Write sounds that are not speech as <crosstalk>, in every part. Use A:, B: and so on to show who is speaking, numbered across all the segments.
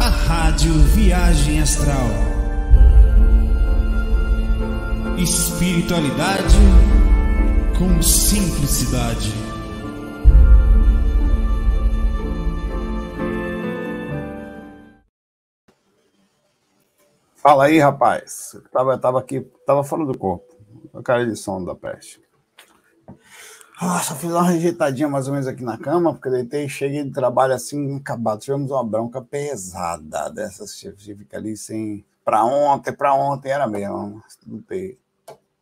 A: A Rádio Viagem Astral. Espiritualidade com simplicidade.
B: Fala aí, rapaz. Eu tava, tava aqui, tava fora do corpo. A cara de som da peste. Nossa, fiz uma rejeitadinha mais ou menos aqui na cama, porque deitei, cheguei de trabalho assim, acabado. Tivemos uma bronca pesada dessas que fica ali sem. Pra ontem, pra ontem era mesmo.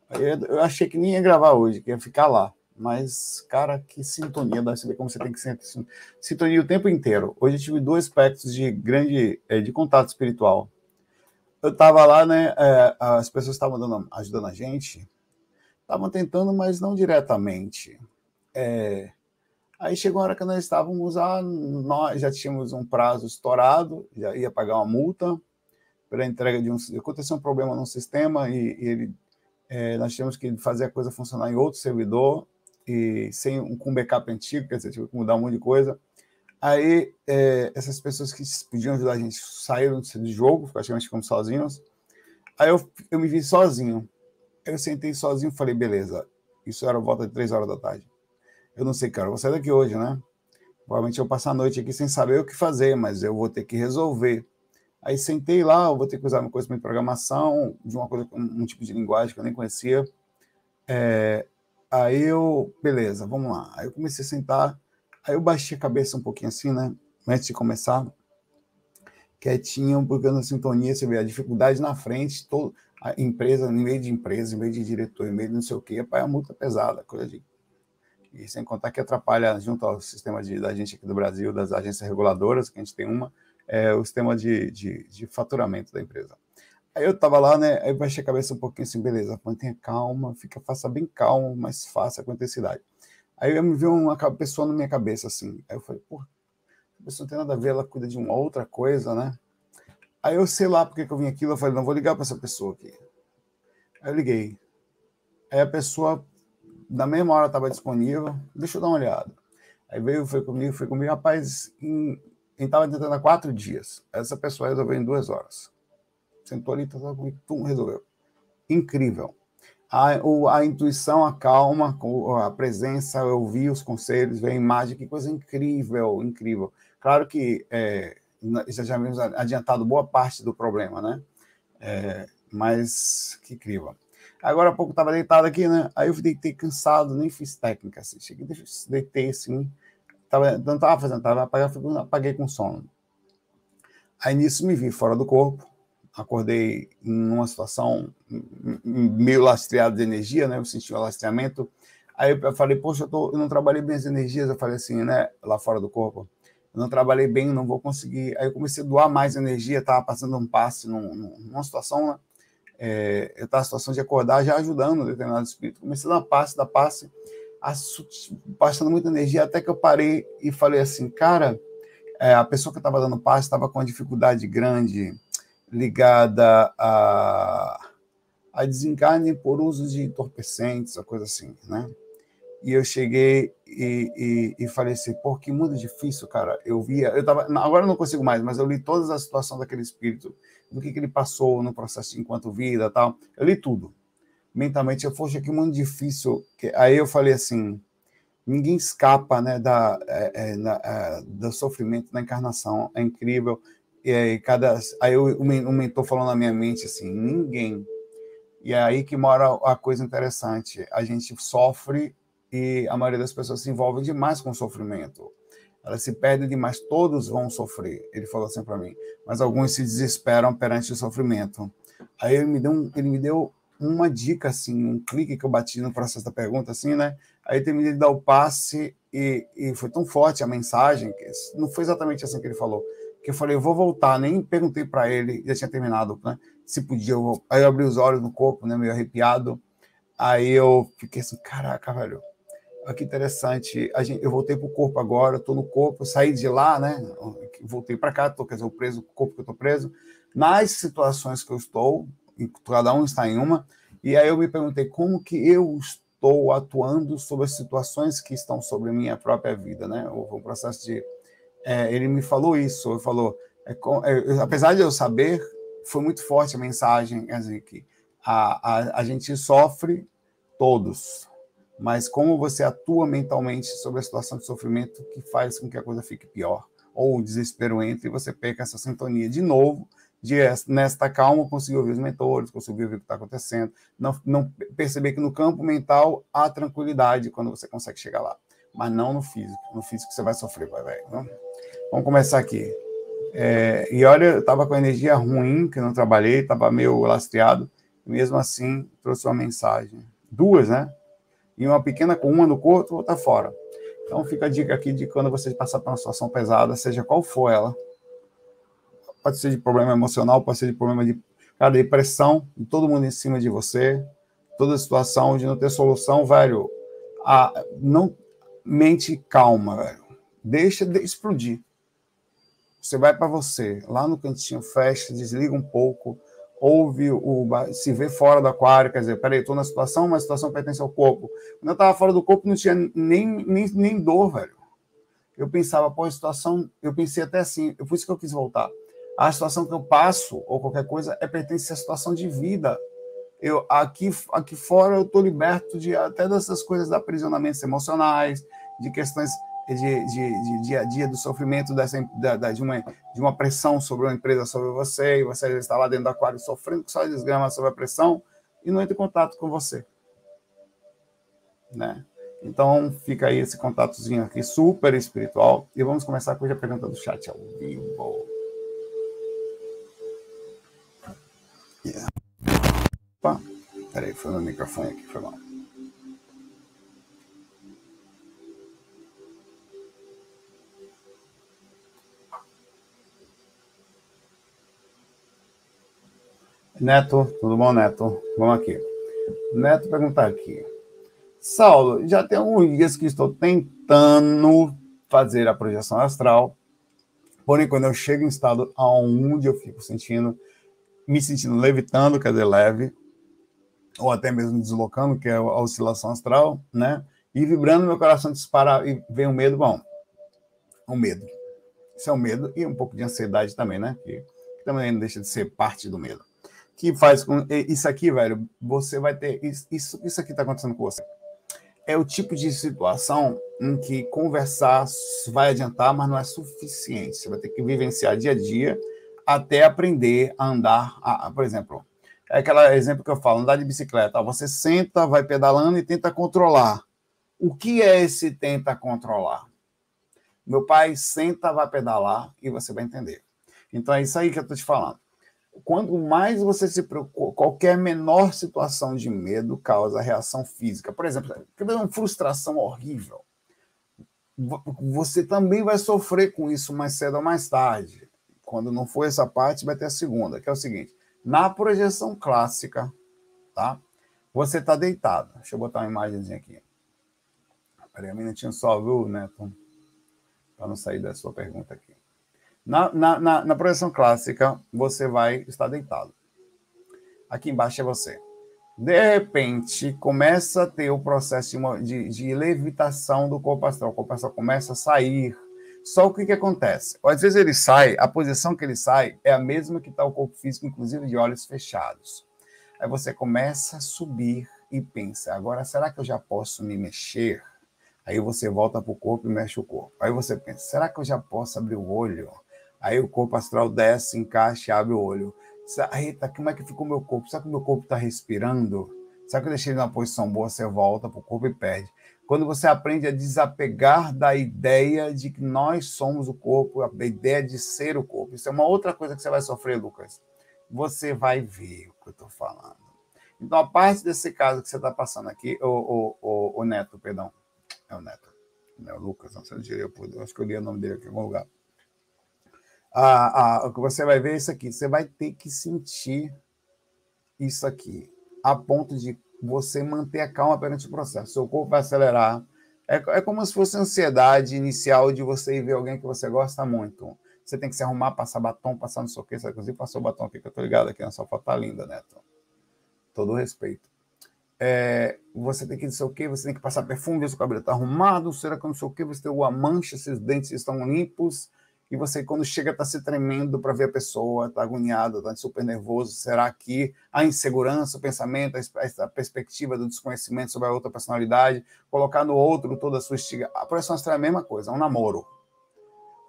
B: Aí eu achei que nem ia gravar hoje, que ia ficar lá. Mas, cara, que sintonia, dá ver como você tem que sentir sintonia o tempo inteiro. Hoje eu tive dois aspectos de grande eh, de contato espiritual. Eu tava lá, né? É, as pessoas estavam ajudando a gente, estavam tentando, mas não diretamente. É, aí chegou a hora que nós estávamos, a, nós já tínhamos um prazo estourado, já ia pagar uma multa pela entrega de um. Aconteceu um problema no sistema e, e ele, é, nós tínhamos que fazer a coisa funcionar em outro servidor e sem um com backup antigo, quer dizer, tive que mudar um monte de coisa. Aí é, essas pessoas que podiam ajudar a gente saíram do jogo, praticamente ficamos sozinhos. Aí eu, eu me vi sozinho. Eu sentei sozinho e falei, beleza, isso era volta de três horas da tarde. Eu não sei, cara, eu vou sair daqui hoje, né? Provavelmente eu passar a noite aqui sem saber o que fazer, mas eu vou ter que resolver. Aí sentei lá, eu vou ter que usar uma coisa de programação, de uma coisa, um, tipo de linguagem que eu nem conhecia. É, aí eu, beleza, vamos lá. Aí eu comecei a sentar, aí eu baixei a cabeça um pouquinho assim, né? Antes de começar, quietinho, buscando a sintonia, você vê a dificuldade na frente, todo, a empresa, no meio de empresa, no meio de diretor, no meio de não sei o quê, pai, a multa pesada, coisa de e sem contar que atrapalha, junto ao sistema de, da gente aqui do Brasil, das agências reguladoras, que a gente tem uma, é o sistema de, de, de faturamento da empresa. Aí eu tava lá, né? Aí baixei a cabeça um pouquinho assim, beleza, mantenha calma, fica, faça bem calmo, mas faça com intensidade. Aí eu me vi uma pessoa na minha cabeça assim. Aí eu falei, pô, a pessoa não tem nada a ver, ela cuida de uma outra coisa, né? Aí eu sei lá porque que eu vim aquilo, eu falei, não, vou ligar para essa pessoa aqui. Aí eu liguei. Aí a pessoa na mesma hora estava disponível, deixa eu dar uma olhada. Aí veio, foi comigo, foi comigo, rapaz, estava tentando há quatro dias. Essa pessoa resolveu em duas horas. Sentou ali, estava comigo, pum, resolveu. Incrível. A, o, a intuição, a calma, a presença, eu ouvi os conselhos, veio a imagem, que coisa incrível, incrível. Claro que é, já já vimos adiantado boa parte do problema, né? É, mas que incrível. Agora há pouco estava deitado aqui, né? Aí eu deitei cansado, nem fiz técnica, assim. Cheguei, deitei assim. Tava, não estava fazendo, tava, apaguei, apaguei com sono. Aí nisso me vi fora do corpo, acordei em uma situação meio lastreada de energia, né? Eu senti um lastreamento. Aí eu falei, poxa, eu, tô, eu não trabalhei bem as energias. Eu falei assim, né? Lá fora do corpo. Eu não trabalhei bem, não vou conseguir. Aí eu comecei a doar mais energia, estava passando um passe num, numa situação, né? É, eu estava na situação de acordar já ajudando determinado espírito. Comecei a dar passe, dar passe, passando muita energia, até que eu parei e falei assim, cara, é, a pessoa que estava dando passe estava com uma dificuldade grande ligada a, a desencarne por uso de entorpecentes, a coisa assim, né? E eu cheguei e, e, e falei assim, pô, que mundo difícil, cara. Eu via, eu tava, agora eu não consigo mais, mas eu li todas as situações daquele espírito do que, que ele passou no processo enquanto vida tal. Eu li tudo. Mentalmente, eu, poxa, que muito difícil. Aí eu falei assim, ninguém escapa né, da, é, é, é, do sofrimento da encarnação. É incrível. E aí, cada, aí eu, o mentor falou na minha mente assim, ninguém. E é aí que mora a coisa interessante. A gente sofre e a maioria das pessoas se envolve demais com o sofrimento elas se perdem demais, todos vão sofrer. Ele falou assim para mim, mas alguns se desesperam perante o sofrimento. Aí ele me deu, um, ele me deu uma dica assim, um clique que eu bati no processo da pergunta assim, né? Aí terminei de dar o passe e, e foi tão forte a mensagem que não foi exatamente assim que ele falou. Que eu falei, eu vou voltar, nem perguntei para ele, já tinha terminado, né? Se podia, eu aí eu abri os olhos no corpo, né, meio arrepiado. Aí eu fiquei assim, caraca, velho Olha que interessante. Gente, eu voltei para o corpo agora, estou no corpo, saí de lá, né? Voltei para cá, estou, quer dizer, preso, o corpo que eu estou preso. Nas situações que eu estou, cada um está em uma, e aí eu me perguntei como que eu estou atuando sobre as situações que estão sobre a minha própria vida, né? Houve um processo de, é, ele me falou isso, ele falou, é, é, apesar de eu saber, foi muito forte a mensagem, assim, que a, a, a gente sofre todos, mas como você atua mentalmente sobre a situação de sofrimento que faz com que a coisa fique pior, ou o desespero entre e você perca essa sintonia de novo, de nesta calma conseguir ouvir os mentores, conseguir ouvir o que está acontecendo, não, não perceber que no campo mental há tranquilidade quando você consegue chegar lá, mas não no físico. No físico você vai sofrer, vai. Né? Vamos começar aqui. É, e olha, eu estava com energia ruim, que não trabalhei, estava meio lastreado, mesmo assim trouxe uma mensagem. Duas, né? E uma pequena com uma no corpo, outra fora. Então fica a dica aqui de quando você passar por uma situação pesada, seja qual for ela, pode ser de problema emocional, pode ser de problema de cara, depressão, de todo mundo em cima de você, toda situação de não ter solução, velho, a, não mente calma, velho. Deixa de explodir. Você vai para você, lá no cantinho, fecha, desliga um pouco, ouve o se vê fora do aquário, quer dizer, peraí, estou na situação, mas a situação pertence ao corpo. Quando eu estava fora do corpo, não tinha nem, nem, nem dor, velho. Eu pensava, pô, a situação, eu pensei até assim, por isso que eu quis voltar a situação que eu passo ou qualquer coisa é pertence à situação de vida. Eu aqui aqui fora eu estou liberto de até dessas coisas de aprisionamentos emocionais, de questões de, de, de, dia a dia do sofrimento dessa da, de uma de uma pressão sobre uma empresa sobre você e você está lá dentro do aquário sofrendo só desgrama sobre a pressão e não entra em contato com você, né? Então fica aí esse contatozinho aqui super espiritual e vamos começar com a pergunta do chat ao vivo. Yeah. Peraí, foi meu microfone aqui, foi mal. Neto, tudo bom, Neto? Vamos aqui. Neto perguntar aqui. Saulo, já tem alguns dias que estou tentando fazer a projeção astral, porém, quando eu chego em estado aonde eu fico sentindo me sentindo levitando, quer dizer, leve, ou até mesmo deslocando, que é a oscilação astral, né? E vibrando, meu coração dispara e vem o medo. Bom, o medo. Isso é o medo e um pouco de ansiedade também, né? Que também não deixa de ser parte do medo. Que faz com. Isso aqui, velho, você vai ter. Isso, isso aqui está acontecendo com você. É o tipo de situação em que conversar vai adiantar, mas não é suficiente. Você vai ter que vivenciar dia a dia até aprender a andar, a, a, por exemplo, é aquele exemplo que eu falo, andar de bicicleta. Você senta, vai pedalando e tenta controlar. O que é esse tenta controlar? Meu pai senta, vai pedalar e você vai entender. Então é isso aí que eu estou te falando. Quanto mais você se preocupa, qualquer menor situação de medo causa reação física. Por exemplo, uma frustração horrível. Você também vai sofrer com isso mais cedo ou mais tarde. Quando não for essa parte, vai ter a segunda, que é o seguinte: na projeção clássica, tá? Você está deitado. Deixa eu botar uma imagem aqui. Peraí um minutinho só, viu, Neto? Para não sair da sua pergunta aqui. Na, na, na, na projeção clássica, você vai estar deitado. Aqui embaixo é você. De repente, começa a ter o processo de, de, de levitação do corpo astral. O corpo astral começa a sair só o que, que acontece? Às vezes ele sai, a posição que ele sai é a mesma que está o corpo físico, inclusive de olhos fechados. Aí você começa a subir e pensa: agora será que eu já posso me mexer? Aí você volta para o corpo e mexe o corpo. Aí você pensa: será que eu já posso abrir o olho? Aí o corpo astral desce, encaixa abre o olho. Eita, como é que ficou meu corpo? Será que o meu corpo está respirando? Será que eu deixei ele numa posição boa? Você volta para o corpo e perde quando você aprende a desapegar da ideia de que nós somos o corpo, a ideia de ser o corpo. Isso é uma outra coisa que você vai sofrer, Lucas. Você vai ver o que eu estou falando. Então, a parte desse caso que você está passando aqui, o, o, o, o, Neto, perdão, é o Neto, não é o Lucas, não sei onde eu acho que eu li o nome dele aqui em algum lugar. O que você vai ver é isso aqui. Você vai ter que sentir isso aqui, a ponto de você manter a calma perante o processo. Seu corpo vai acelerar. É, é como se fosse a ansiedade inicial de você ir ver alguém que você gosta muito. Você tem que se arrumar, passar batom, passar no seu quê. Você, inclusive, passou o batom aqui, que eu tô ligado aqui na sua foto, tá linda, Neto. Todo respeito. é, você tem que não sei o quê, você tem que passar perfume, ver se o cabelo está arrumado, será que não sei o quê, você tem uma mancha, se os dentes estão limpos, e você, quando chega, está se tremendo para ver a pessoa, está agoniado, está super nervoso. Será que a insegurança, o pensamento, a perspectiva do desconhecimento sobre a outra personalidade, colocar no outro toda a sua estiga. A projeção astral é a mesma coisa, é um namoro.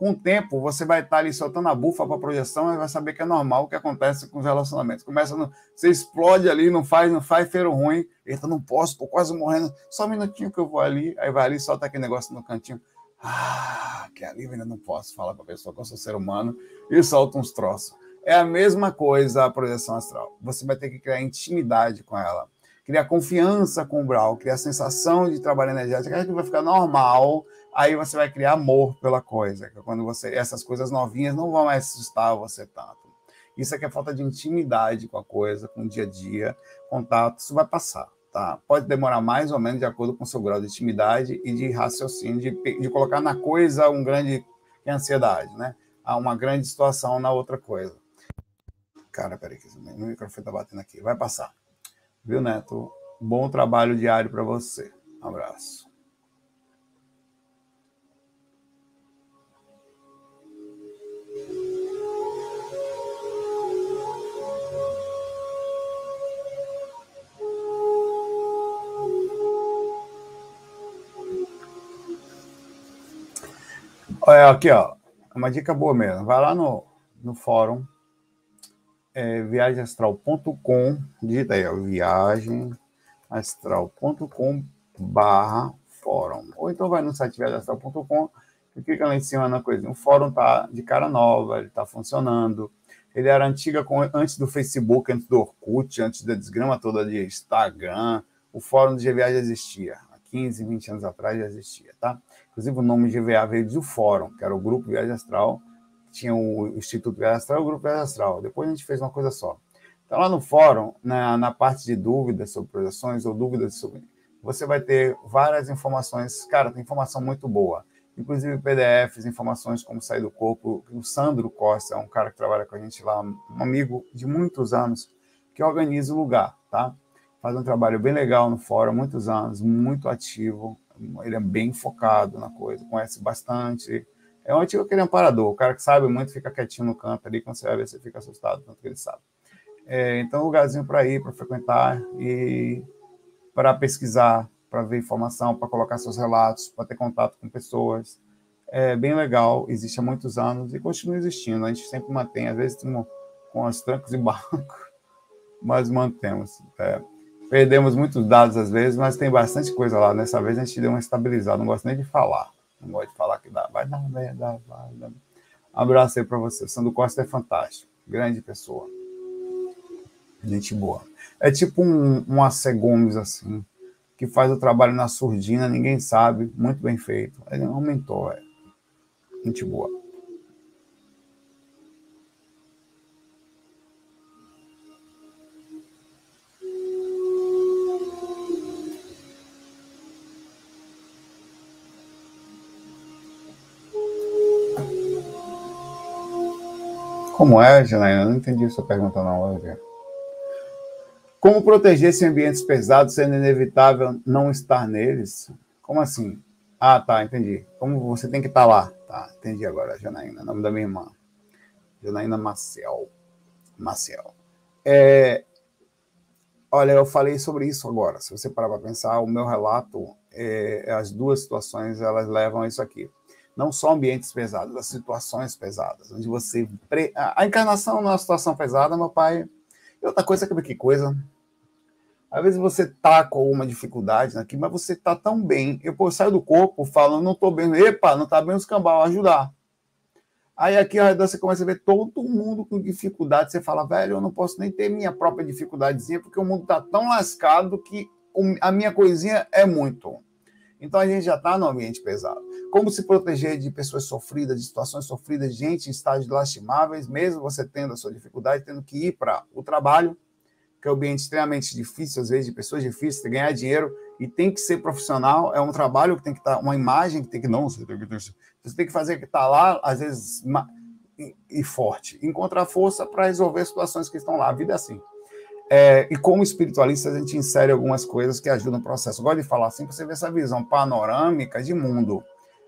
B: Com o tempo, você vai estar ali soltando a bufa para a projeção e vai saber que é normal o que acontece com os relacionamentos. Começa, no, você explode ali, não faz, não faz feiro ruim. Eita, não posso, estou quase morrendo. Só um minutinho que eu vou ali, aí vai ali, solta aquele negócio no cantinho. Ah, que alívio, ainda não posso falar para a pessoa que eu sou ser humano e solta uns troços. É a mesma coisa a projeção astral. Você vai ter que criar intimidade com ela, criar confiança com o Brau, criar sensação de trabalho energético, aí vai ficar normal, aí você vai criar amor pela coisa, que é quando você essas coisas novinhas não vão mais assustar você tanto. Isso aqui é falta de intimidade com a coisa, com o dia a dia, contato, isso vai passar. Tá? Pode demorar mais ou menos de acordo com o seu grau de intimidade e de raciocínio, de, de colocar na coisa um grande ansiedade, né? Há uma grande situação na outra coisa. Cara, peraí, que o microfone tá batendo aqui. Vai passar. Viu, Neto? Bom trabalho diário para você. Um abraço. Olha, aqui, ó, uma dica boa mesmo. Vai lá no, no fórum é, viagemastral.com, digita aí, ó, viagemastral.com barra fórum. Ou então vai no site viagemastral.com e clica lá em cima na coisa. O fórum tá de cara nova, ele tá funcionando. Ele era antiga com, antes do Facebook, antes do Orkut, antes da desgrama toda de Instagram. O fórum de Viagem existia. Há 15, 20 anos atrás já existia, tá? Inclusive, o nome GVA veio do Fórum, que era o Grupo Viagem Astral, tinha o Instituto Viagem Astral e o Grupo Viagem Astral. Depois a gente fez uma coisa só. Então, lá no fórum, na, na parte de dúvidas sobre projeções ou dúvidas sobre. Você vai ter várias informações. Cara, tem informação muito boa. Inclusive PDFs, informações como sair do corpo. O Sandro Costa é um cara que trabalha com a gente lá, um amigo de muitos anos, que organiza o lugar, tá? Faz um trabalho bem legal no fórum, muitos anos, muito ativo ele é bem focado na coisa, conhece bastante. É um antigo aquele amparador, o cara que sabe muito fica quietinho no canto ali, quando você ver, você fica assustado, tanto que ele sabe. É, então, lugarzinho para ir, para frequentar e para pesquisar, para ver informação, para colocar seus relatos, para ter contato com pessoas. É bem legal, existe há muitos anos e continua existindo. A gente sempre mantém, às vezes com, com os trancos e barrancos, <laughs> mas mantemos. É. Perdemos muitos dados às vezes, mas tem bastante coisa lá. Dessa vez a gente deu uma estabilizada. Não gosto nem de falar. Não gosto de falar que dá. Vai dar merda, vai dar. Abraço aí para você. Sandro Costa é fantástico. Grande pessoa. Gente boa. É tipo um, um AC Gomes, assim, que faz o trabalho na surdina, ninguém sabe. Muito bem feito. Ele aumentou, é. Gente boa. Como é, Janaína? Não entendi sua pergunta, não. Como proteger-se em ambientes pesados, sendo inevitável não estar neles? Como assim? Ah, tá, entendi. Como você tem que estar lá? Tá, entendi agora, Janaína. Nome da minha irmã. Janaína Maciel. Maciel. É, olha, eu falei sobre isso agora. Se você parar para pensar, o meu relato, é, as duas situações, elas levam a isso aqui não só ambientes pesados, as situações pesadas, onde você. Pre... A encarnação numa situação pesada, meu pai. E outra coisa, que coisa? Às vezes você tá com alguma dificuldade aqui, mas você tá tão bem. Eu pô, saio do corpo, falo, não tô bem. Epa, não tá bem os cambal, ajudar. Aí aqui ao redor você começa a ver todo mundo com dificuldade. Você fala, velho, eu não posso nem ter minha própria dificuldadezinha, porque o mundo tá tão lascado que a minha coisinha é muito. Então a gente já está no ambiente pesado. Como se proteger de pessoas sofridas, de situações sofridas, gente em estágios lastimáveis, mesmo você tendo a sua dificuldade, tendo que ir para o trabalho, que é um ambiente extremamente difícil, às vezes, de pessoas difíceis, de ganhar dinheiro, e tem que ser profissional, é um trabalho que tem que estar, tá, uma imagem que tem que não, você tem que, você tem que fazer que está lá, às vezes, e, e forte, encontrar força para resolver situações que estão lá, a vida é assim. É, e como espiritualista, a gente insere algumas coisas que ajudam o processo. Eu gosto de falar assim, você ver essa visão panorâmica de mundo.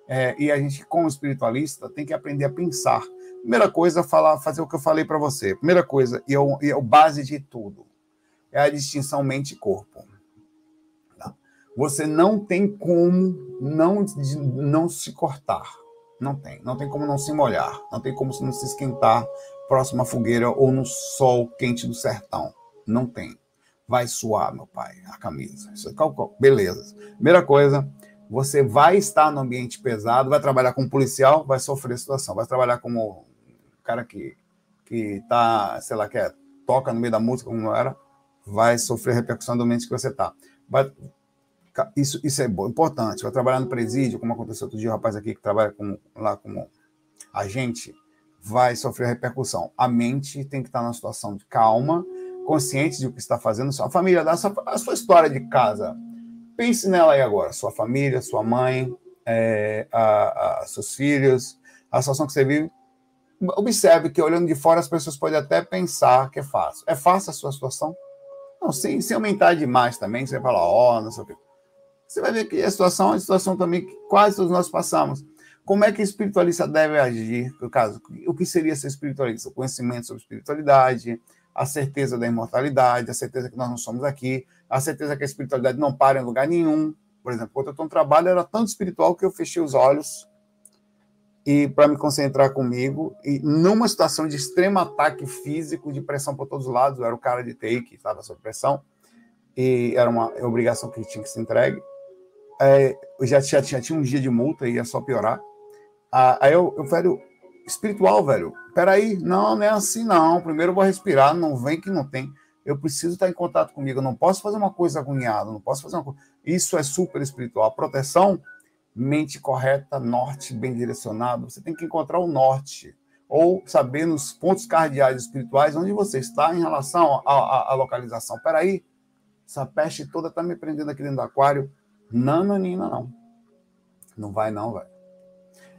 B: É, e a gente, como espiritualista, tem que aprender a pensar. Primeira coisa, falar, fazer o que eu falei para você. Primeira coisa, e é, e é o base de tudo, é a distinção mente e corpo. Tá? Você não tem como não, não se cortar. Não tem. Não tem como não se molhar. Não tem como não se esquentar próximo à fogueira ou no sol quente do sertão. Não tem. Vai suar, meu pai, a camisa. É Beleza. Primeira coisa, você vai estar no ambiente pesado, vai trabalhar como policial, vai sofrer situação. Vai trabalhar como cara que que tá, sei lá, que é, toca no meio da música como era, vai sofrer repercussão do ambiente que você está. Vai, isso, isso é importante. Vai trabalhar no presídio, como aconteceu outro dia, o rapaz aqui que trabalha com, lá como agente, vai sofrer repercussão. A mente tem que estar numa situação de calma, consciente de o que está fazendo. Sua família, a sua, a sua história de casa. Pense nela aí agora. Sua família, sua mãe, é, a, a, seus filhos, a situação que você vive. Observe que olhando de fora as pessoas podem até pensar que é fácil. É fácil a sua situação? Não, sem, sem aumentar demais também, você vai falar, ó, oh, não sei o quê. Você vai ver que a situação é uma situação também que quase todos nós passamos. Como é que o espiritualista deve agir? No caso, o que seria ser espiritualista? O conhecimento sobre espiritualidade, a certeza da imortalidade, a certeza que nós não somos aqui, a certeza que a espiritualidade não para em lugar nenhum. Por exemplo, quando eu estou no trabalho, era tanto espiritual que eu fechei os olhos e para me concentrar comigo e numa situação de extremo ataque físico, de pressão por todos os lados, eu era o cara de TI que estava sob pressão e era uma obrigação que tinha que ser entregue. É, eu já, já, já tinha um dia de multa e ia só piorar. Ah, aí eu, eu, velho, espiritual, velho, peraí, não, não é assim não. Primeiro eu vou respirar, não vem que não tem. Eu preciso estar em contato comigo, eu não posso fazer uma coisa agoniada, não posso fazer uma coisa. Isso é super espiritual. Proteção, mente correta, norte bem direcionado. Você tem que encontrar o norte, ou saber nos pontos cardeais espirituais onde você está em relação à localização. Peraí, essa peste toda está me prendendo aqui dentro do aquário. Não, Nina, não. Não vai, não, velho.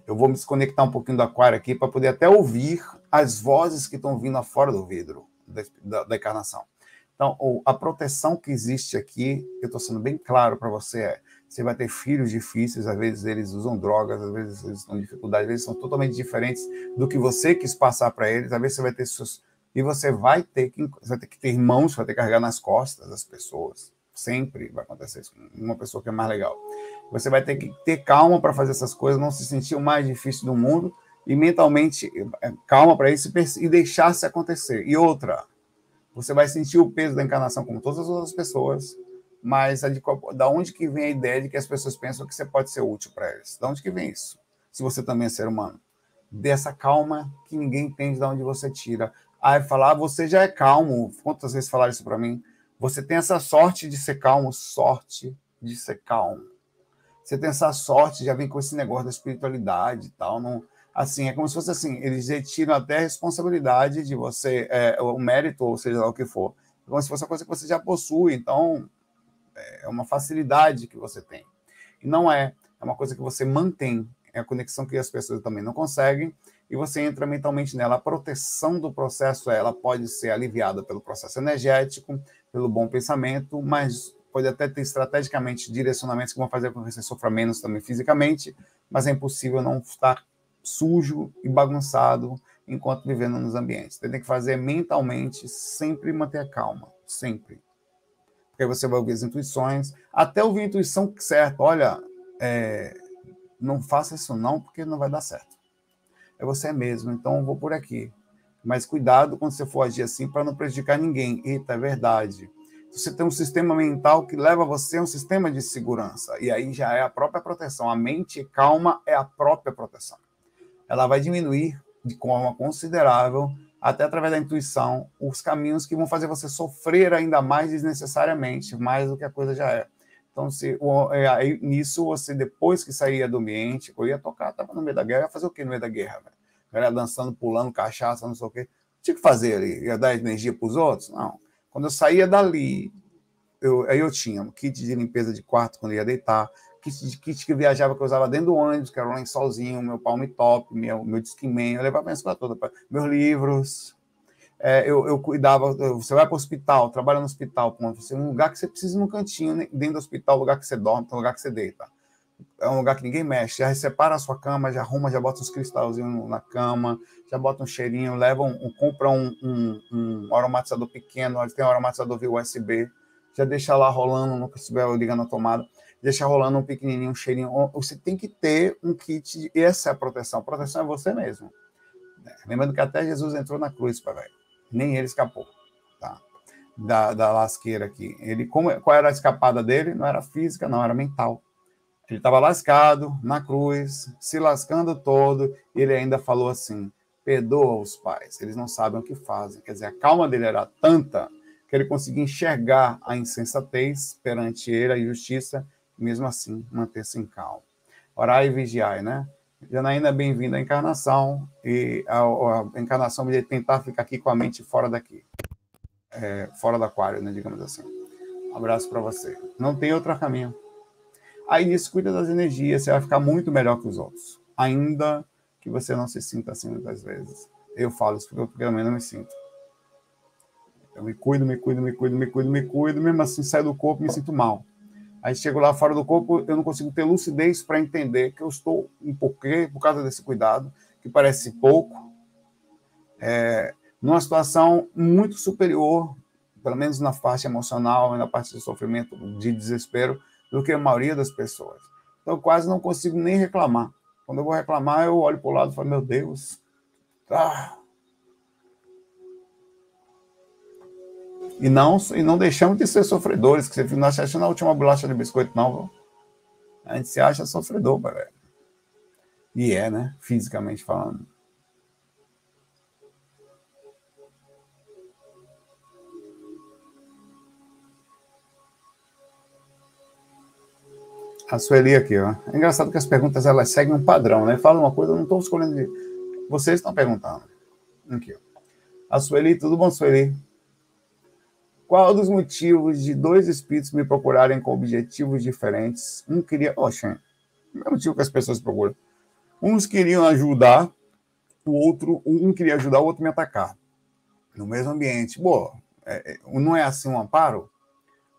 B: Eu vou me desconectar um pouquinho do aquário aqui para poder até ouvir as vozes que estão vindo fora do vidro da, da, encarnação. Então, a proteção que existe aqui, eu estou sendo bem claro para você, é: você vai ter filhos difíceis, às vezes eles usam drogas, às vezes eles estão em dificuldade, às vezes são totalmente diferentes do que você quis passar para eles, às vezes você vai ter seus. E você vai ter que, vai ter que ter irmãos, vai ter que carregar nas costas das pessoas. Sempre vai acontecer isso uma pessoa que é mais legal. Você vai ter que ter calma para fazer essas coisas, não se sentir o mais difícil do mundo e mentalmente é, calma para isso e deixar se acontecer. E outra, você vai sentir o peso da encarnação como todas as outras pessoas, mas de, da onde que vem a ideia de que as pessoas pensam que você pode ser útil para eles? Da onde que vem isso? Se você também é ser humano. Dessa calma que ninguém entende de onde você tira. Aí falar, ah, você já é calmo. Quantas vezes falaram isso para mim? Você tem essa sorte de ser calmo, sorte de ser calmo. Você tem essa sorte, já vem com esse negócio da espiritualidade e tal. Não, assim, é como se fosse assim, eles retiram até a responsabilidade de você, é, o mérito, ou seja lá o que for. É como se fosse uma coisa que você já possui, então é uma facilidade que você tem. E não é, é uma coisa que você mantém, é a conexão que as pessoas também não conseguem, e você entra mentalmente nela. A proteção do processo, ela pode ser aliviada pelo processo energético, pelo bom pensamento, mas pode até ter estrategicamente direcionamentos que vão fazer com que você sofra menos também fisicamente, mas é impossível não estar sujo e bagunçado enquanto vivendo nos ambientes. Você tem que fazer mentalmente, sempre manter a calma, sempre. Porque você vai ouvir as intuições, até ouvir a intuição certa. Olha, é, não faça isso não, porque não vai dar certo. É você mesmo, então vou por aqui. Mas cuidado quando você for agir assim para não prejudicar ninguém. Eita, é verdade. Você tem um sistema mental que leva você a um sistema de segurança. E aí já é a própria proteção. A mente calma é a própria proteção. Ela vai diminuir de forma considerável, até através da intuição, os caminhos que vão fazer você sofrer ainda mais desnecessariamente, mais do que a coisa já é. Então, se, é, aí, nisso, você, depois que saía do ambiente, eu ia tocar, estava no meio da guerra, ia fazer o quê no meio da guerra? Velho? galera dançando, pulando, cachaça, não sei o quê. Tinha que fazer ali, ia dar energia para os outros? Não. Quando eu saía dali, eu, aí eu tinha um kit de limpeza de quarto quando ia deitar, kit, de, kit que viajava que eu usava dentro do ônibus, que era um lençolzinho, meu palme top, meu, meu disquimen, eu levava minhas coisas todas, meus livros. É, eu, eu, cuidava, você vai para o hospital, trabalha no hospital, ponto. Você, um lugar que você precisa no cantinho, né? dentro do hospital, lugar que você dorme, um lugar que você deita. É um lugar que ninguém mexe. Já separa a sua cama, já arruma, já bota uns cristalzinhos na cama, já bota um cheirinho, leva um, compra um, um, um aromatizador pequeno, tem um aromatizador via USB, já deixa lá rolando, nunca estiver ligando a tomada, deixa rolando um pequenininho, um cheirinho. Você tem que ter um kit, e essa é a proteção. A proteção é você mesmo. Lembrando que até Jesus entrou na cruz, pai, nem ele escapou, tá? Da, da lasqueira aqui. Ele, como, qual era a escapada dele? Não era física, não, era mental. Ele estava lascado na cruz, se lascando todo, e ele ainda falou assim: perdoa os pais, eles não sabem o que fazem. Quer dizer, a calma dele era tanta que ele conseguia enxergar a insensatez perante ele, a injustiça, e mesmo assim manter-se em calma. Orar e vigiar, né? Janaína, bem-vinda à encarnação, e a, a encarnação de tentar ficar aqui com a mente fora daqui, é, fora do aquário, né, digamos assim. Um abraço para você. Não tem outro caminho. Aí nisso, cuida das energias, você vai ficar muito melhor que os outros. Ainda que você não se sinta assim muitas vezes. Eu falo isso porque eu menos não me sinto. Eu me cuido, me cuido, me cuido, me cuido, me cuido, mesmo assim saio do corpo e me sinto mal. Aí chego lá fora do corpo, eu não consigo ter lucidez para entender que eu estou em porquê, por causa desse cuidado, que parece pouco, é, numa situação muito superior, pelo menos na parte emocional na parte de sofrimento, de desespero, do que a maioria das pessoas. Então, quase não consigo nem reclamar. Quando eu vou reclamar, eu olho para o lado e falo, meu Deus, ah. E não, e não deixamos de ser sofredores, que você não acha achando a última bolacha de biscoito, não. A gente se acha sofredor, velho. E é, né? Fisicamente falando. A Sueli aqui, ó. É engraçado que as perguntas elas seguem um padrão, né? Fala uma coisa, eu não estou escolhendo. Vocês estão perguntando. Aqui, ó. A Sueli, tudo bom, Sueli? Qual dos motivos de dois espíritos me procurarem com objetivos diferentes? Um queria. Oxe, o mesmo motivo que as pessoas procuram. Uns queriam ajudar, o outro. Um queria ajudar, o outro me atacar. No mesmo ambiente. Boa, é, é não é assim um amparo?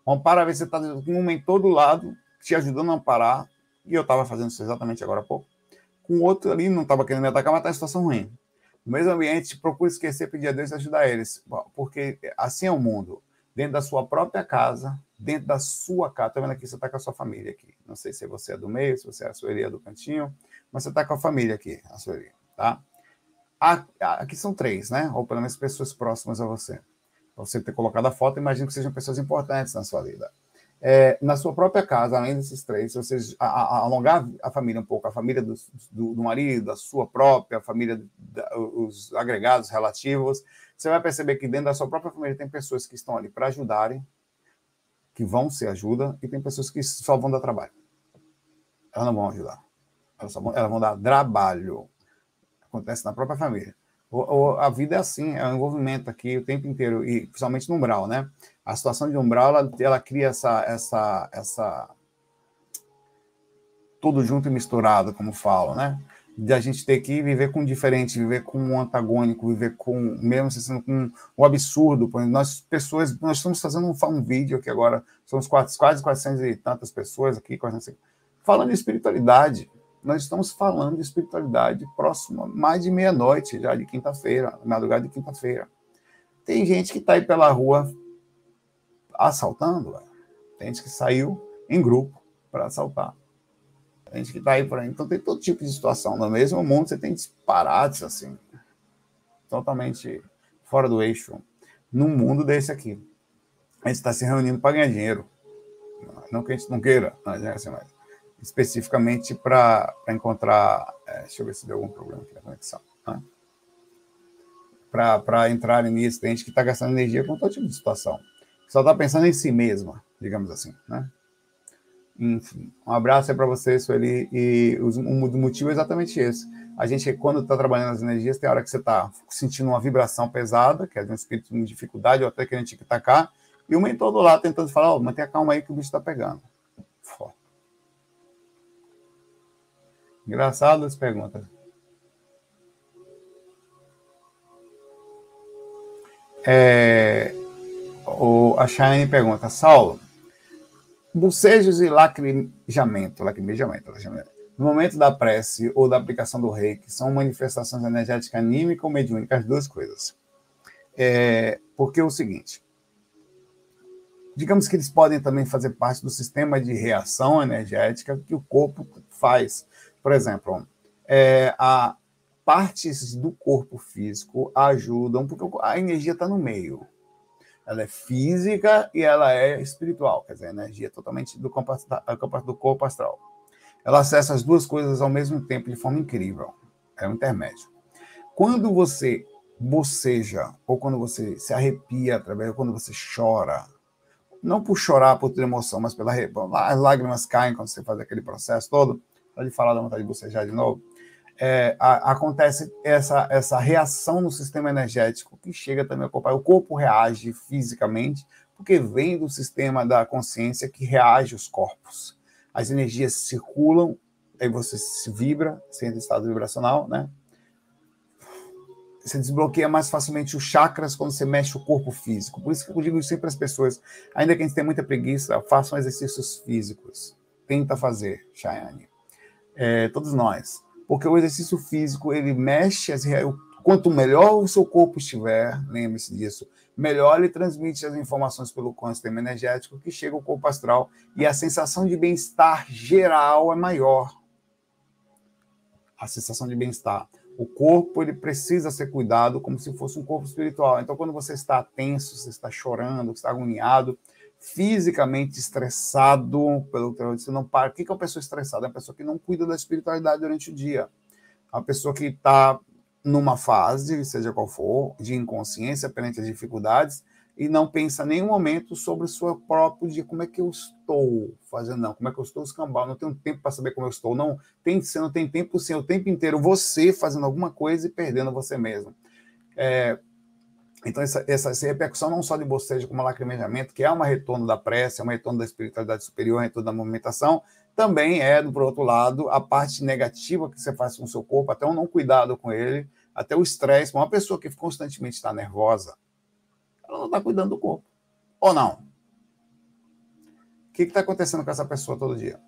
B: Um amparo, às vezes, você está com um em todo lado, te ajudando a amparar, e eu estava fazendo isso exatamente agora há pouco, com outro ali, não estava querendo me atacar, mas está em situação ruim. No mesmo ambiente, procure esquecer, pedir a Deus e ajudar eles, porque assim é o mundo. Dentro da sua própria casa, dentro da sua casa. Está vendo aqui? Você está com a sua família aqui. Não sei se você é do meio, se você é a Sueli do cantinho, mas você está com a família aqui, a Sueli, tá? Aqui são três, né? Ou pelo menos pessoas próximas a você. Você ter colocado a foto, imagino que sejam pessoas importantes na sua vida é, na sua própria casa, além desses três, se você a, a, alongar a família um pouco, a família do, do, do marido, a sua própria, a família, da, os agregados relativos, você vai perceber que dentro da sua própria família tem pessoas que estão ali para ajudarem, que vão ser ajuda, e tem pessoas que só vão dar trabalho. Elas não vão ajudar. Elas, vão, elas vão dar trabalho. Acontece na própria família. A vida é assim, é um envolvimento aqui o tempo inteiro, e principalmente no umbral, né? a situação de umbral ela, ela cria essa, essa, essa tudo junto e misturado, como falo, né? De a gente ter que viver com diferente, viver com o antagônico, viver com mesmo sendo com o absurdo. Nós pessoas, nós estamos fazendo um, um vídeo aqui agora, somos quase, quase 400 e tantas pessoas aqui, falando de espiritualidade. Nós estamos falando de espiritualidade próxima, mais de meia-noite já de quinta-feira, madrugada de quinta-feira. Tem gente que está aí pela rua assaltando. Tem gente que saiu em grupo para assaltar. Tem gente que está aí por aí. Então tem todo tipo de situação. No mesmo mundo você tem disparates assim, totalmente fora do eixo. Num mundo desse aqui. A gente está se reunindo para ganhar dinheiro. Não que a gente não queira, mas, é assim, mas especificamente para encontrar. É, deixa eu ver se deu algum problema aqui na conexão. Né? Para entrar nisso, tem gente que está gastando energia com todo tipo de situação só está pensando em si mesma, digamos assim, né? Enfim, um abraço para você, Sueli, e o motivo é exatamente esse. A gente, quando está trabalhando as energias, tem hora que você está sentindo uma vibração pesada, que é de um espírito em dificuldade, ou até querendo te atacar, e o mentor do lado tentando falar, oh, mantenha calma aí que o bicho está pegando. Engraçado as perguntas. É, o, a Shane pergunta, Saulo, bocejos e lacrimejamento, lacrimejamento, lacrimejamento, no momento da prece ou da aplicação do reiki, são manifestações energéticas anímicas ou mediúnicas, as duas coisas. É, porque é o seguinte, digamos que eles podem também fazer parte do sistema de reação energética que o corpo faz. Por exemplo, é, a partes do corpo físico ajudam, porque a energia está no meio ela é física e ela é espiritual, quer dizer, a energia é totalmente do corpo, do corpo astral. Ela acessa as duas coisas ao mesmo tempo de forma incrível. É um intermédio. Quando você boceja, ou quando você se arrepia através, quando você chora, não por chorar, por ter emoção, mas pela as lágrimas caem quando você faz aquele processo todo. Pode falar da vontade de bocejar de novo é, a, acontece essa, essa reação no sistema energético que chega também ao corpo. O corpo reage fisicamente, porque vem do sistema da consciência que reage aos corpos. As energias circulam, aí você se vibra, em estado vibracional, né? Você desbloqueia mais facilmente os chakras quando você mexe o corpo físico. Por isso que eu digo sempre às pessoas, ainda que a gente tenha muita preguiça, façam exercícios físicos. Tenta fazer, Chayane. É, todos nós porque o exercício físico ele mexe as quanto melhor o seu corpo estiver, lembre-se disso, melhor ele transmite as informações pelo sistema energético que chega ao corpo astral e a sensação de bem-estar geral é maior. A sensação de bem-estar. O corpo ele precisa ser cuidado como se fosse um corpo espiritual. Então, quando você está tenso, você está chorando, está agoniado, fisicamente estressado pelo terror, você não para. O que é uma pessoa estressada? É uma pessoa que não cuida da espiritualidade durante o dia. A pessoa que está numa fase, seja qual for, de inconsciência perante as dificuldades e não pensa nenhum momento sobre o seu próprio dia, como é que eu estou fazendo, não, como é que eu estou escambau, não tenho tempo para saber como eu estou, não, tem, não tem tempo sim, o tempo inteiro você fazendo alguma coisa e perdendo você mesmo. É, então, essa, essa, essa, repercussão não só de bocejo como lacrimejamento, que é um retorno da prece, é um retorno da espiritualidade superior, um retorno da movimentação, também é, por outro lado, a parte negativa que você faz com o seu corpo, até o não cuidado com ele, até o estresse. Uma pessoa que constantemente está nervosa, ela não está cuidando do corpo. Ou não? O que está acontecendo com essa pessoa todo dia?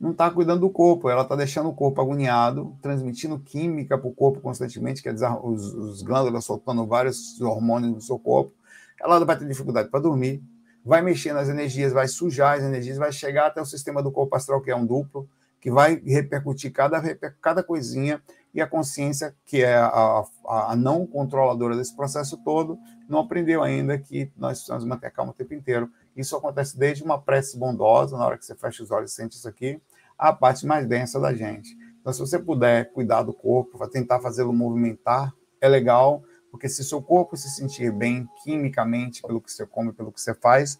B: Não está cuidando do corpo, ela está deixando o corpo agoniado, transmitindo química para o corpo constantemente, quer dizer, os, os glândulas soltando vários hormônios no seu corpo. Ela vai ter dificuldade para dormir, vai mexer nas energias, vai sujar as energias, vai chegar até o sistema do corpo astral, que é um duplo, que vai repercutir cada, cada coisinha, e a consciência, que é a, a, a não controladora desse processo todo, não aprendeu ainda que nós precisamos manter calma o tempo inteiro. Isso acontece desde uma prece bondosa, na hora que você fecha os olhos e sente isso aqui, a parte mais densa da gente. Então, se você puder cuidar do corpo, tentar fazê-lo movimentar, é legal, porque se seu corpo se sentir bem quimicamente pelo que você come, pelo que você faz,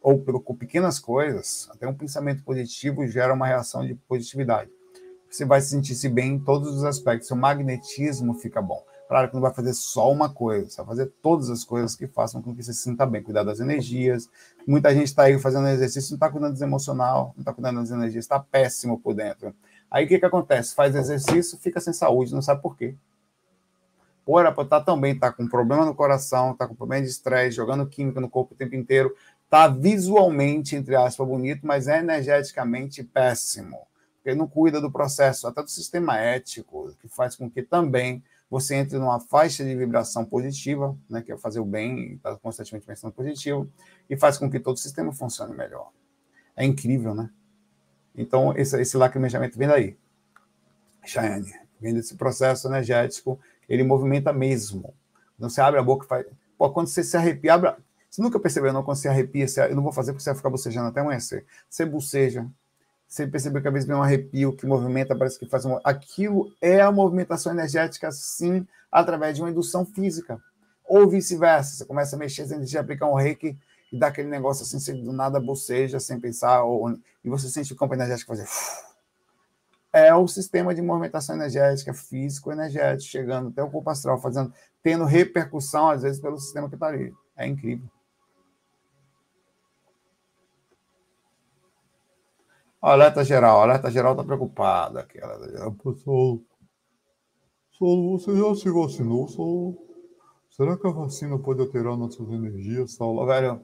B: ou pelo, com pequenas coisas, até um pensamento positivo gera uma reação de positividade. Você vai se sentir-se bem em todos os aspectos, seu magnetismo fica bom. Claro que não vai fazer só uma coisa, você vai fazer todas as coisas que façam com que você se sinta bem, cuidar das energias. Muita gente está aí fazendo exercício, não está cuidando do emocional, não está cuidando das energias, está péssimo por dentro. Aí o que, que acontece? Faz exercício, fica sem saúde, não sabe por quê. Ou era para estar tão bem, está com problema no coração, está com problema de estresse, jogando química no corpo o tempo inteiro, está visualmente, entre aspas, bonito, mas é energeticamente péssimo. Porque não cuida do processo, até do sistema ético, que faz com que também você entra numa faixa de vibração positiva, né, que é fazer o bem, está constantemente pensando positivo, e faz com que todo o sistema funcione melhor. É incrível, né? Então, esse, esse lacrimejamento vem daí. Chayane, vem desse processo energético, ele movimenta mesmo. Então, você abre a boca e faz. Pô, quando você se arrepia, abre... você nunca percebeu, não? Quando você arrepia, você... eu não vou fazer porque você vai ficar bocejando até amanhecer. Você boceja, você percebeu que às vezes vem um arrepio que movimenta, parece que faz um. Aquilo é a movimentação energética, sim, através de uma indução física. Ou vice-versa, você começa a mexer, você aplicar um reiki e dá aquele negócio assim, você do nada boceja, sem pensar, ou, e você sente o campo energético fazer. É o sistema de movimentação energética, físico-energético, chegando até o corpo astral, fazendo, tendo repercussão, às vezes, pelo sistema que está ali. É incrível. Alerta geral, alerta geral está preocupada. Aqui, alerta geral.
C: Pessoal, Solo, você já se vacinou, Solo?
B: Será que a vacina pode alterar nossas energias, Saulo? Velho,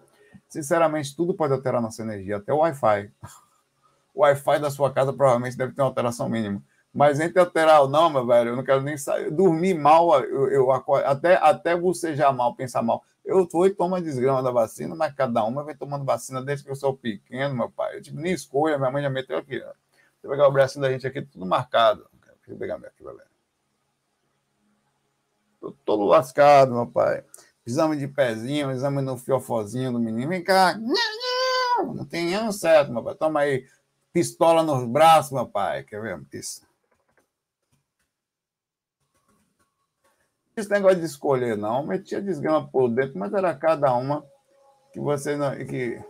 B: sinceramente, tudo pode alterar nossa energia, até o Wi-Fi. O Wi-Fi da sua casa provavelmente deve ter uma alteração mínima. Mas entre alterar ou não, meu velho, eu não quero nem sair. Dormir mal, eu, eu até, até bocejar mal, pensar mal. Eu vou e tomo a desgrama da vacina, mas cada uma vem tomando vacina desde que eu sou pequeno, meu pai. Eu tive nem escolha, minha mãe já meteu aqui. Ó. Vou pegar o bracinho da gente aqui, tudo marcado. Deixa eu pegar meu aqui, velho. Tô todo lascado, meu pai. Exame de pezinho, exame no fiofozinho do menino. Vem cá. Não tem nenhum certo, meu pai. Toma aí. Pistola nos braços, meu pai. Quer ver? Isso. Esse negócio de escolher, não. Metia desgrama por dentro, mas era cada uma que você não. Que...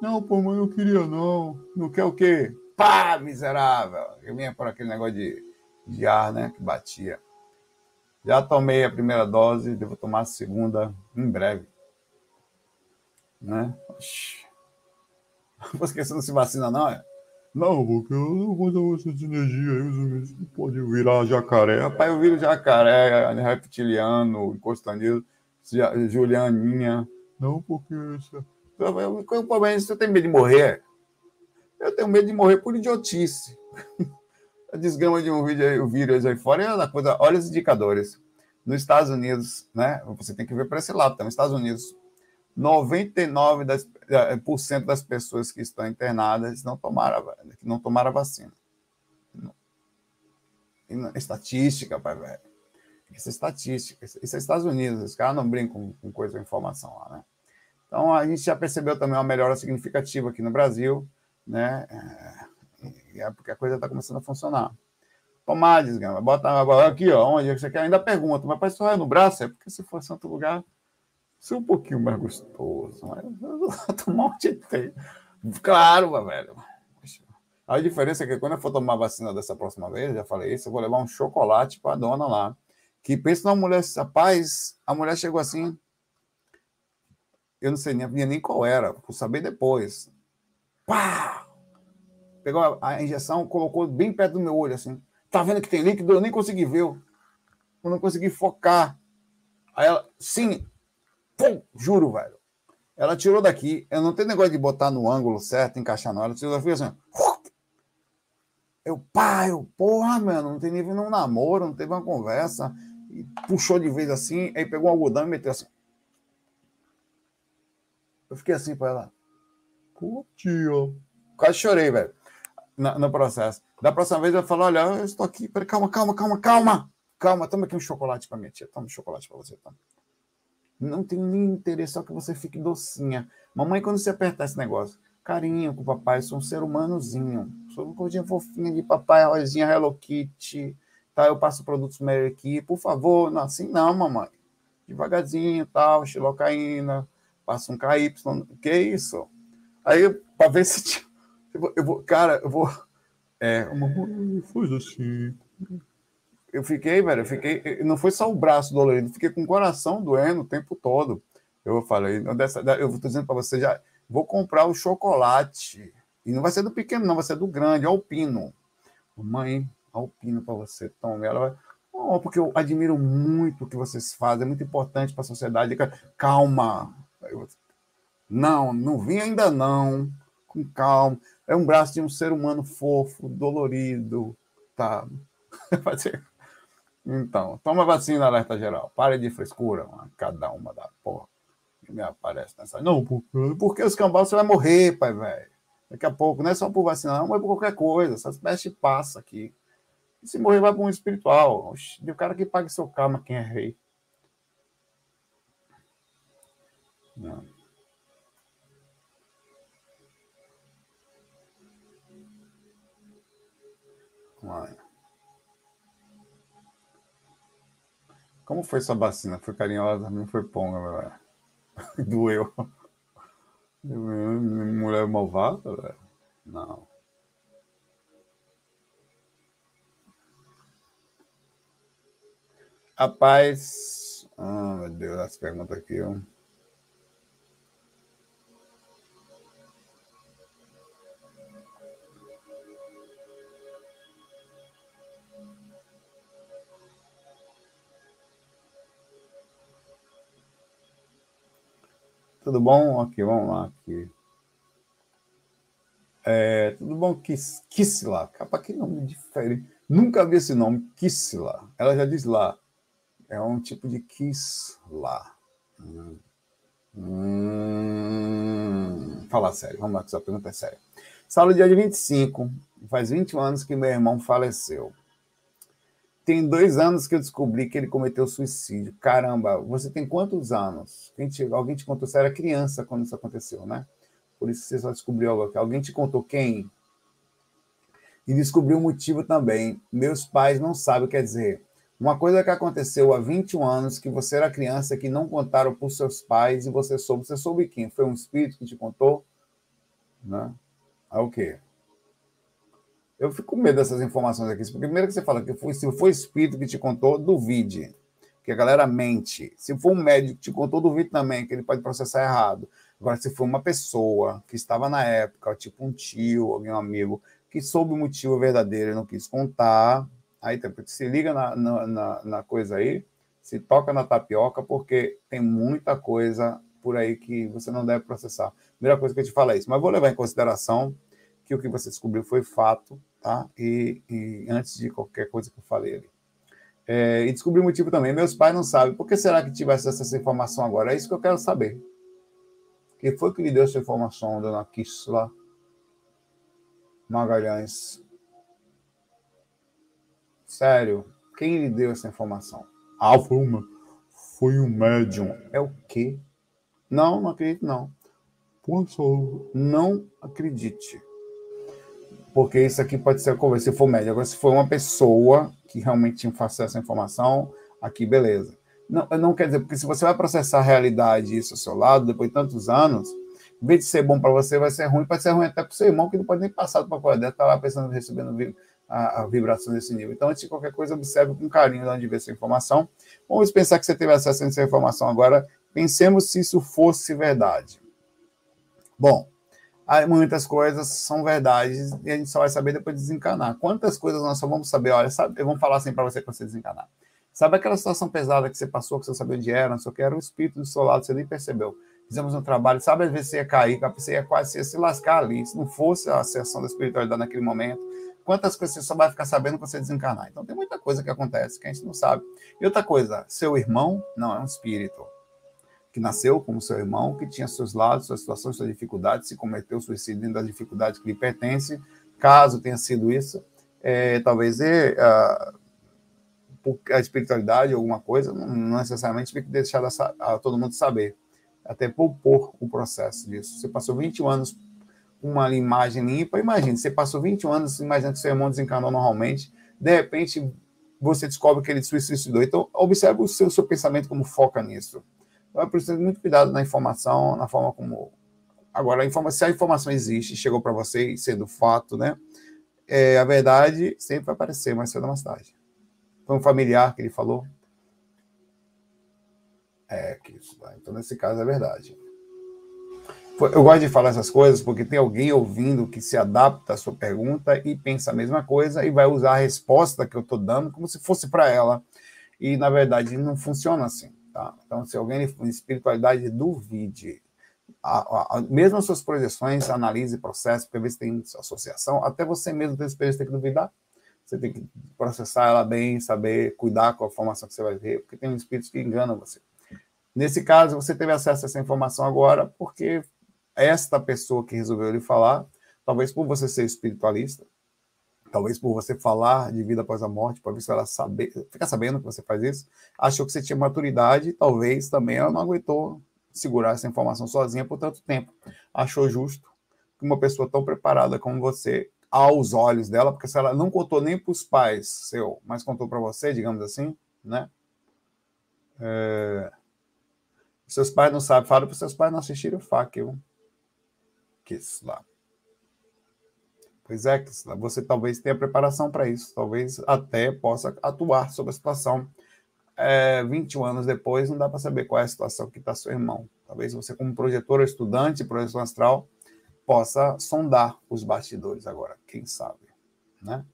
B: Não, pô, mas não queria, não. Não quer o quê? Pá, miserável! Eu vinha por aquele negócio de, de ar, né? Que batia. Já tomei a primeira dose, devo tomar a segunda em breve. Né? Porque <laughs> você não se vacina, não, é? Não, porque eu não gosto de energia aí, você pode virar jacaré. Rapaz, eu viro jacaré, reptiliano, encostandido, Julianinha. Não, porque isso. Qual é o problema? Você tem medo de morrer? Eu tenho medo de morrer por idiotice. <laughs> A desgrama de um vídeo, o vírus aí fora é uma coisa. Olha os indicadores. Nos Estados Unidos, né? Você tem que ver para esse lado. Então, nos Estados Unidos, 99% das, eh, por cento das pessoas que estão internadas não tomaram, não tomaram a vacina. Estatística, pai velho. Isso é estatística. Isso é Estados Unidos. Os caras não brincam com coisa informação lá, né? Então, a gente já percebeu também uma melhora significativa aqui no Brasil, né? É, é porque a coisa está começando a funcionar. Tomar, desgama. Bota aqui, ó, onde você quer. Ainda pergunta, mas para só é no braço? É porque se fosse em outro lugar, ser um pouquinho mais gostoso. Mas tomar um tietê. Claro, velho. A diferença é que quando eu for tomar vacina dessa próxima vez, já falei isso, eu vou levar um chocolate para a dona lá. Que pensa numa mulher, rapaz, a mulher chegou assim. Eu não sei nem, nem qual era, vou saber depois. Pá! Pegou a injeção, colocou bem perto do meu olho, assim. Tá vendo que tem líquido? Eu nem consegui ver. Eu não consegui focar. Aí ela, sim, Pum, juro, velho. Ela tirou daqui. Eu não tenho negócio de botar no ângulo certo, encaixar na hora. Ela tirou assim. Eu, pai, eu, porra, mano, não tem nível num namoro, não teve uma conversa. E puxou de vez assim, aí pegou um algodão e meteu assim. Eu fiquei assim pra ela. Tia. Quase chorei, velho, no, processo. Da próxima vez eu falo: olha, eu estou aqui, peraí, calma, calma, calma, calma. Calma, toma aqui um chocolate pra minha tia. Toma um chocolate pra você, toma. Não tem nem interesse, só que você fique docinha. Mamãe, quando você apertar esse negócio, carinho com o papai, sou um ser humanozinho. Sou uma coisinha fofinha de papai, rosinha Hello Kitty. Tá, eu passo produtos Mary Kay, por favor. Não, assim não, mamãe. Devagarzinho, tal, xilocaína, passa um KY. Que isso? Aí, para ver se. <laughs> Eu vou, cara, eu vou. É, uma coisa assim eu fiquei, velho, eu fiquei. Não foi só o braço dolorido, fiquei com o coração doendo o tempo todo. Eu falei, dessa, eu estou dizendo para você já, vou comprar o chocolate. E não vai ser do pequeno, não, vai ser do grande, alpino. Mãe, alpino para você, tome. Ela vai. Oh, porque eu admiro muito o que vocês fazem, é muito importante para a sociedade. Calma. Eu, não, não vim ainda não. Com calma. É um braço de um ser humano fofo, dolorido, tá? <laughs> então, toma vacina, alerta geral. Pare de frescura, uma, cada uma da porra. Que me aparece nessa. Não, porque, os cambal você vai morrer, pai, velho. Daqui a pouco, não é só por vacina, não, mas por qualquer coisa. Essas pestes passam aqui. E se morrer, vai para um espiritual. Oxi, o cara que pague seu karma, quem é rei. Não. Olha. Como foi sua vacina? Foi carinhosa? Não foi ponga, velho. <laughs> Doeu. Mulher malvada, velho? Não. Rapaz. Ah, meu Deus, as perguntas aqui. Ó. tudo bom? Aqui, vamos lá. Aqui. É, tudo bom, Kiss, Kissla? Capa, que nome diferente. Nunca vi esse nome, Kissla. Ela já diz lá. É um tipo de Kissla. Hum. Hum. Fala sério, vamos lá, que essa pergunta é séria. Sala dia de 25. Faz 20 anos que meu irmão faleceu. Tem dois anos que eu descobri que ele cometeu suicídio. Caramba, você tem quantos anos? Te, alguém te contou? Você era criança quando isso aconteceu, né? Por isso você só descobriu algo aqui. Alguém te contou quem? E descobriu o motivo também. Meus pais não sabem, quer dizer, uma coisa que aconteceu há 21 anos, que você era criança, que não contaram para os seus pais e você soube. Você soube quem? Foi um espírito que te contou? Né? É o quê? Eu fico com medo dessas informações aqui. Porque primeiro que você fala que foi, se foi espírito que te contou, duvide. Que a galera mente. Se for um médico que te contou, duvide também, que ele pode processar errado. Agora, se for uma pessoa que estava na época, tipo um tio, alguém um amigo, que soube o motivo verdadeiro e não quis contar, aí se liga na, na, na, coisa aí, se toca na tapioca, porque tem muita coisa por aí que você não deve processar. Primeira coisa que eu te falo é isso, mas vou levar em consideração que o que você descobriu foi fato, tá? E, e antes de qualquer coisa que eu falei ali. É, e descobri o motivo também. Meus pais não sabem. Por que será que tivesse essa informação agora? É isso que eu quero saber. Quem foi que lhe deu essa informação, dona Kisla Magalhães? Sério, quem lhe deu essa informação? Ah, foi, uma, foi um médium. É o quê? Não, não acredito, não. Não acredite. Porque isso aqui pode ser se for médium. Agora, se for uma pessoa que realmente tinha acesso à informação, aqui, beleza. Não, não quer dizer, porque se você vai processar a realidade isso ao seu lado, depois de tantos anos, em vez de ser bom para você, vai ser ruim, pode ser ruim até para o seu irmão, que não pode nem passar para a coisa está lá pensando, recebendo a, a, vibração desse nível. Então, antes de qualquer coisa, observe com carinho de onde veio essa informação. Vamos pensar que você teve acesso a essa informação agora. Pensemos se isso fosse verdade. Bom, muitas coisas são verdades e a gente só vai saber depois de desencanar. Quantas coisas nós só vamos saber? Olha, sabe, eu vou falar assim para você quando você desencanar. Sabe aquela situação pesada que você passou, que você sabia onde era, não sei o que, era um espírito do seu lado, você nem percebeu. Fizemos um trabalho, sabe, às vezes você ia cair, você ia quase ia se lascar ali, se não fosse a sessão da espiritualidade naquele momento. Quantas coisas você só vai ficar sabendo quando você desencarnar? Então tem muita coisa que acontece que a gente não sabe. E outra coisa, seu irmão não é um espírito que nasceu como seu irmão, que tinha seus lados, suas situações, suas dificuldades, se cometeu suicídio dentro das dificuldades que lhe pertence. Caso tenha sido isso, é, talvez é, a espiritualidade, alguma coisa, não necessariamente tem que deixar a, a todo mundo saber. Até poupor o processo disso. Você passou 21 anos com uma imagem limpa, imagine, você passou 21 anos imaginando que seu irmão desencarnou normalmente, de repente você descobre que ele se suicidou. Então, observe o seu, seu pensamento como foca nisso. Então, preciso ter muito cuidado na informação, na forma como. Agora, a se a informação existe, chegou para você, sendo fato, né? É, a verdade sempre vai aparecer mais cedo ou mais tarde. Foi um familiar que ele falou? É, que isso. Então, nesse caso, é verdade. Eu gosto de falar essas coisas porque tem alguém ouvindo que se adapta à sua pergunta e pensa a mesma coisa e vai usar a resposta que eu estou dando como se fosse para ela. E, na verdade, não funciona assim. Tá? Então, se alguém em espiritualidade duvide, a, a, mesmo as suas projeções, analise, processo, porque às vezes tem associação, até você mesmo tem experiência, tem que duvidar. Você tem que processar ela bem, saber cuidar com a informação que você vai ver, porque tem espíritos que enganam você. Nesse caso, você teve acesso a essa informação agora porque esta pessoa que resolveu lhe falar, talvez por você ser espiritualista, talvez por você falar de vida após a morte, talvez ela saber, ficar sabendo que você faz isso, achou que você tinha maturidade, talvez também ela não aguentou segurar essa informação sozinha por tanto tempo. Achou justo que uma pessoa tão preparada como você aos olhos dela, porque se ela não contou nem para os pais seu, mas contou para você, digamos assim, né? É... Seus pais não sabem, fala para seus pais não assistirem o FAQ, que lá. Pois é, você talvez tenha preparação para isso, talvez até possa atuar sobre a situação. É, 21 anos depois, não dá para saber qual é a situação que está seu irmão. Talvez você, como projetor, estudante, projeção astral, possa sondar os bastidores agora, quem sabe, né?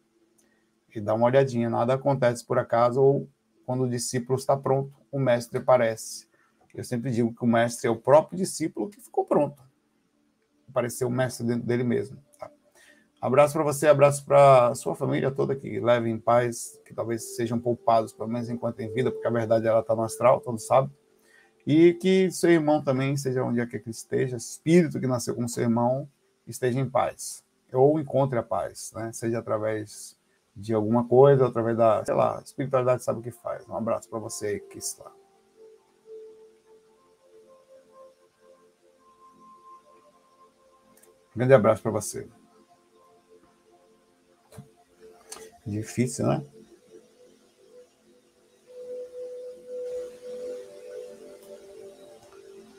B: E dar uma olhadinha, nada acontece por acaso ou quando o discípulo está pronto, o mestre aparece. Eu sempre digo que o mestre é o próprio discípulo que ficou pronto. Apareceu o mestre dentro dele mesmo. Abraço para você, abraço para sua família toda, que leve em paz, que talvez sejam poupados, pelo menos enquanto em vida, porque a verdade ela está no astral, todos sabem. E que seu irmão também, seja onde é que ele esteja, espírito que nasceu como seu irmão, esteja em paz. Ou encontre a paz, né? Seja através de alguma coisa, através da, sei lá, espiritualidade sabe o que faz. Um abraço para você que está. Grande abraço para você. Difícil, né?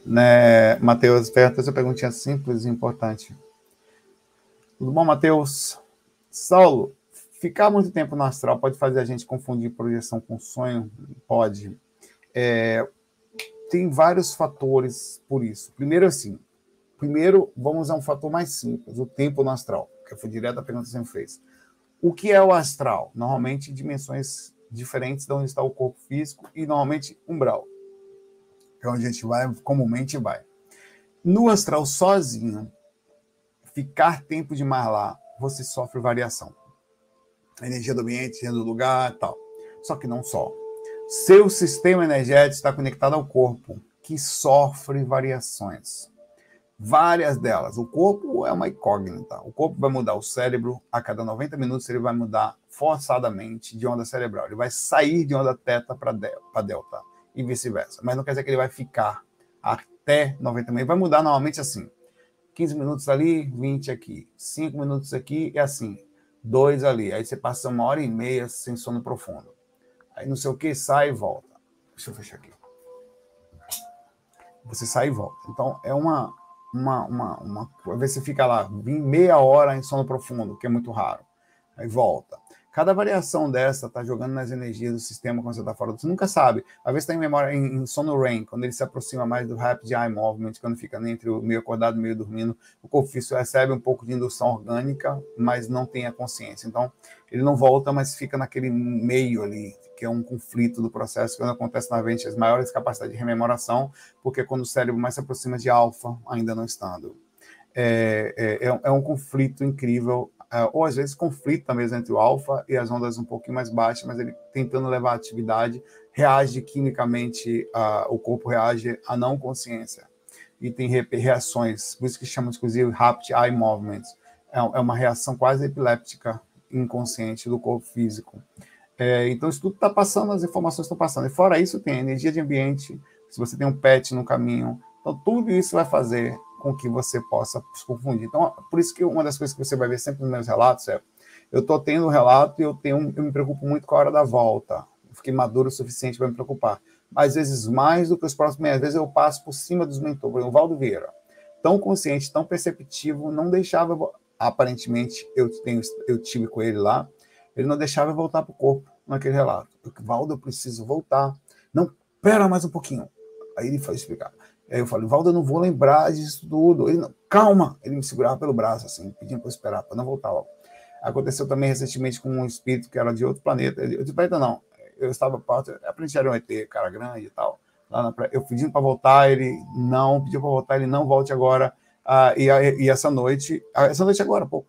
B: né, Matheus, pergunta essa perguntinha simples e importante. Tudo bom, Matheus? Saulo, ficar muito tempo no astral pode fazer a gente confundir projeção com sonho? Pode. É, tem vários fatores por isso. Primeiro, assim, primeiro, vamos a um fator mais simples, o tempo no astral, que foi direto a pergunta que você me fez. O que é o astral? Normalmente, dimensões diferentes de onde está o corpo físico e, normalmente, umbral que é onde a gente vai, comumente vai. No astral sozinho, ficar tempo demais lá, você sofre variação. A energia do ambiente, energia do lugar tal. Só que não só. Seu sistema energético está conectado ao corpo, que sofre variações. Várias delas. O corpo é uma incógnita. O corpo vai mudar o cérebro a cada 90 minutos, ele vai mudar forçadamente de onda cerebral. Ele vai sair de onda teta para delta e vice-versa. Mas não quer dizer que ele vai ficar até 90 minutos. Vai mudar normalmente assim. 15 minutos ali, 20 aqui. 5 minutos aqui e assim. Dois ali. Aí você passa uma hora e meia sem sono profundo. Aí não sei o que, sai e volta. Deixa eu fechar aqui. Você sai e volta. Então é uma. Uma, uma, uma, às vezes você fica lá meia hora em sono profundo, que é muito raro. Aí volta. Cada variação dessa está jogando nas energias do sistema quando você está fora. Você nunca sabe. Às vezes está em memória, em, em sono REM, quando ele se aproxima mais do rapid eye movement, quando fica entre o meio acordado e meio dormindo, o corpo recebe um pouco de indução orgânica, mas não tem a consciência. Então, ele não volta, mas fica naquele meio ali, que é um conflito do processo, quando acontece na mente as maiores capacidades de rememoração, porque quando o cérebro mais se aproxima de alfa, ainda não estando. É, é, é, é um conflito incrível é, ou às vezes conflita mesmo entre o alfa e as ondas um pouquinho mais baixas, mas ele tentando levar a atividade, reage quimicamente, uh, o corpo reage à não consciência. E tem reações, por isso que chama inclusive rapid eye movements. É, é uma reação quase epiléptica inconsciente do corpo físico. É, então, isso tudo está passando, as informações estão passando. E fora isso, tem energia de ambiente, se você tem um pet no caminho. Então, tudo isso vai fazer com que você possa se confundir. Então, por isso que uma das coisas que você vai ver sempre nos meus relatos é eu estou tendo um relato e eu, tenho, eu me preocupo muito com a hora da volta. Eu fiquei maduro o suficiente para me preocupar. Às vezes mais do que os próximos, às vezes eu passo por cima dos mentores. O Valdo Vieira, tão consciente, tão perceptivo, não deixava, aparentemente, eu, tenho, eu tive com ele lá, ele não deixava eu voltar para o corpo naquele relato. Valdo, eu preciso voltar. Não, pera mais um pouquinho. Aí ele foi explicar. Aí eu falei, Valdo, eu não vou lembrar disso tudo. Ele, calma! Ele me segurava pelo braço, assim, pedindo para eu esperar, para não voltar logo. Aconteceu também recentemente com um espírito que era de outro planeta. Eu disse, planeta não, eu estava perto, aprendi era um ET, cara grande e tal. Lá na, eu pedindo para voltar, ele não, pediu para voltar, ele não volte agora. Ah, e, e, essa noite, ah, essa noite agora pouco,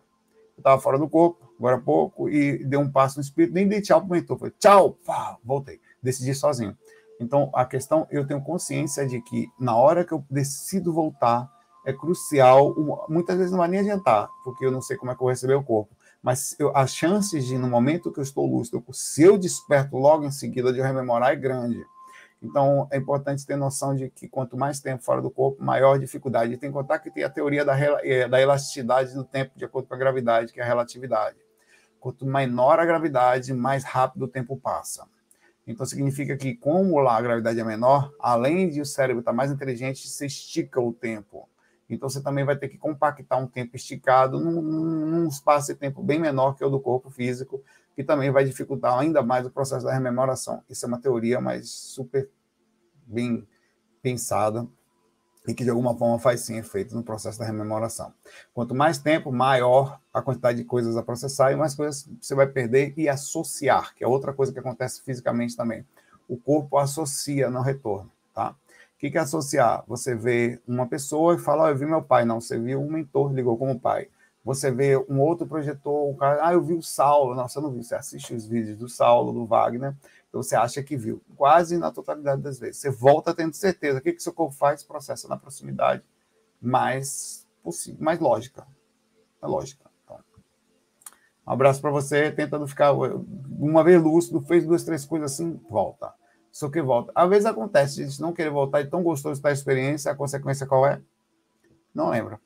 B: eu estava fora do corpo, agora pouco, e deu um passo no espírito, nem dei tchau para o mentor. Falei, tchau, pá, voltei. Decidi sozinho. Então, a questão, eu tenho consciência de que na hora que eu decido voltar, é crucial, muitas vezes não vai nem adiantar, porque eu não sei como é que eu vou receber o corpo, mas eu, as chances de, no momento que eu estou lúcido, se eu desperto logo em seguida de eu rememorar, é grande. Então, é importante ter noção de que quanto mais tempo fora do corpo, maior dificuldade. E tem que contar que tem a teoria da, eh, da elasticidade do tempo de acordo com a gravidade, que é a relatividade. Quanto menor a gravidade, mais rápido o tempo passa. Então significa que, como lá a gravidade é menor, além de o cérebro estar mais inteligente, você estica o tempo. Então você também vai ter que compactar um tempo esticado num, num espaço de tempo bem menor que o do corpo físico, que também vai dificultar ainda mais o processo da rememoração. Isso é uma teoria, mas super bem pensada e que de alguma forma faz sim efeito no processo da rememoração. Quanto mais tempo, maior a quantidade de coisas a processar e mais coisas você vai perder e associar, que é outra coisa que acontece fisicamente também. O corpo associa no retorno, tá? O que, que é associar? Você vê uma pessoa e fala, oh, eu vi meu pai. Não, você viu um mentor, ligou como pai. Você vê um outro projetor, um cara, ah, eu vi o Saulo. Não, você não viu, você assiste os vídeos do Saulo, do Wagner, então você acha que viu. Quase na totalidade das vezes. Você volta tendo certeza. O que, que seu corpo faz? Processa na proximidade mais possível, mais lógica. É lógica. Então, um abraço para você, tentando ficar uma vez lúcido, fez duas, três coisas assim, volta só que volta. Às vezes acontece de não querer voltar e tão gostoso está a experiência, a consequência qual é? Não lembra.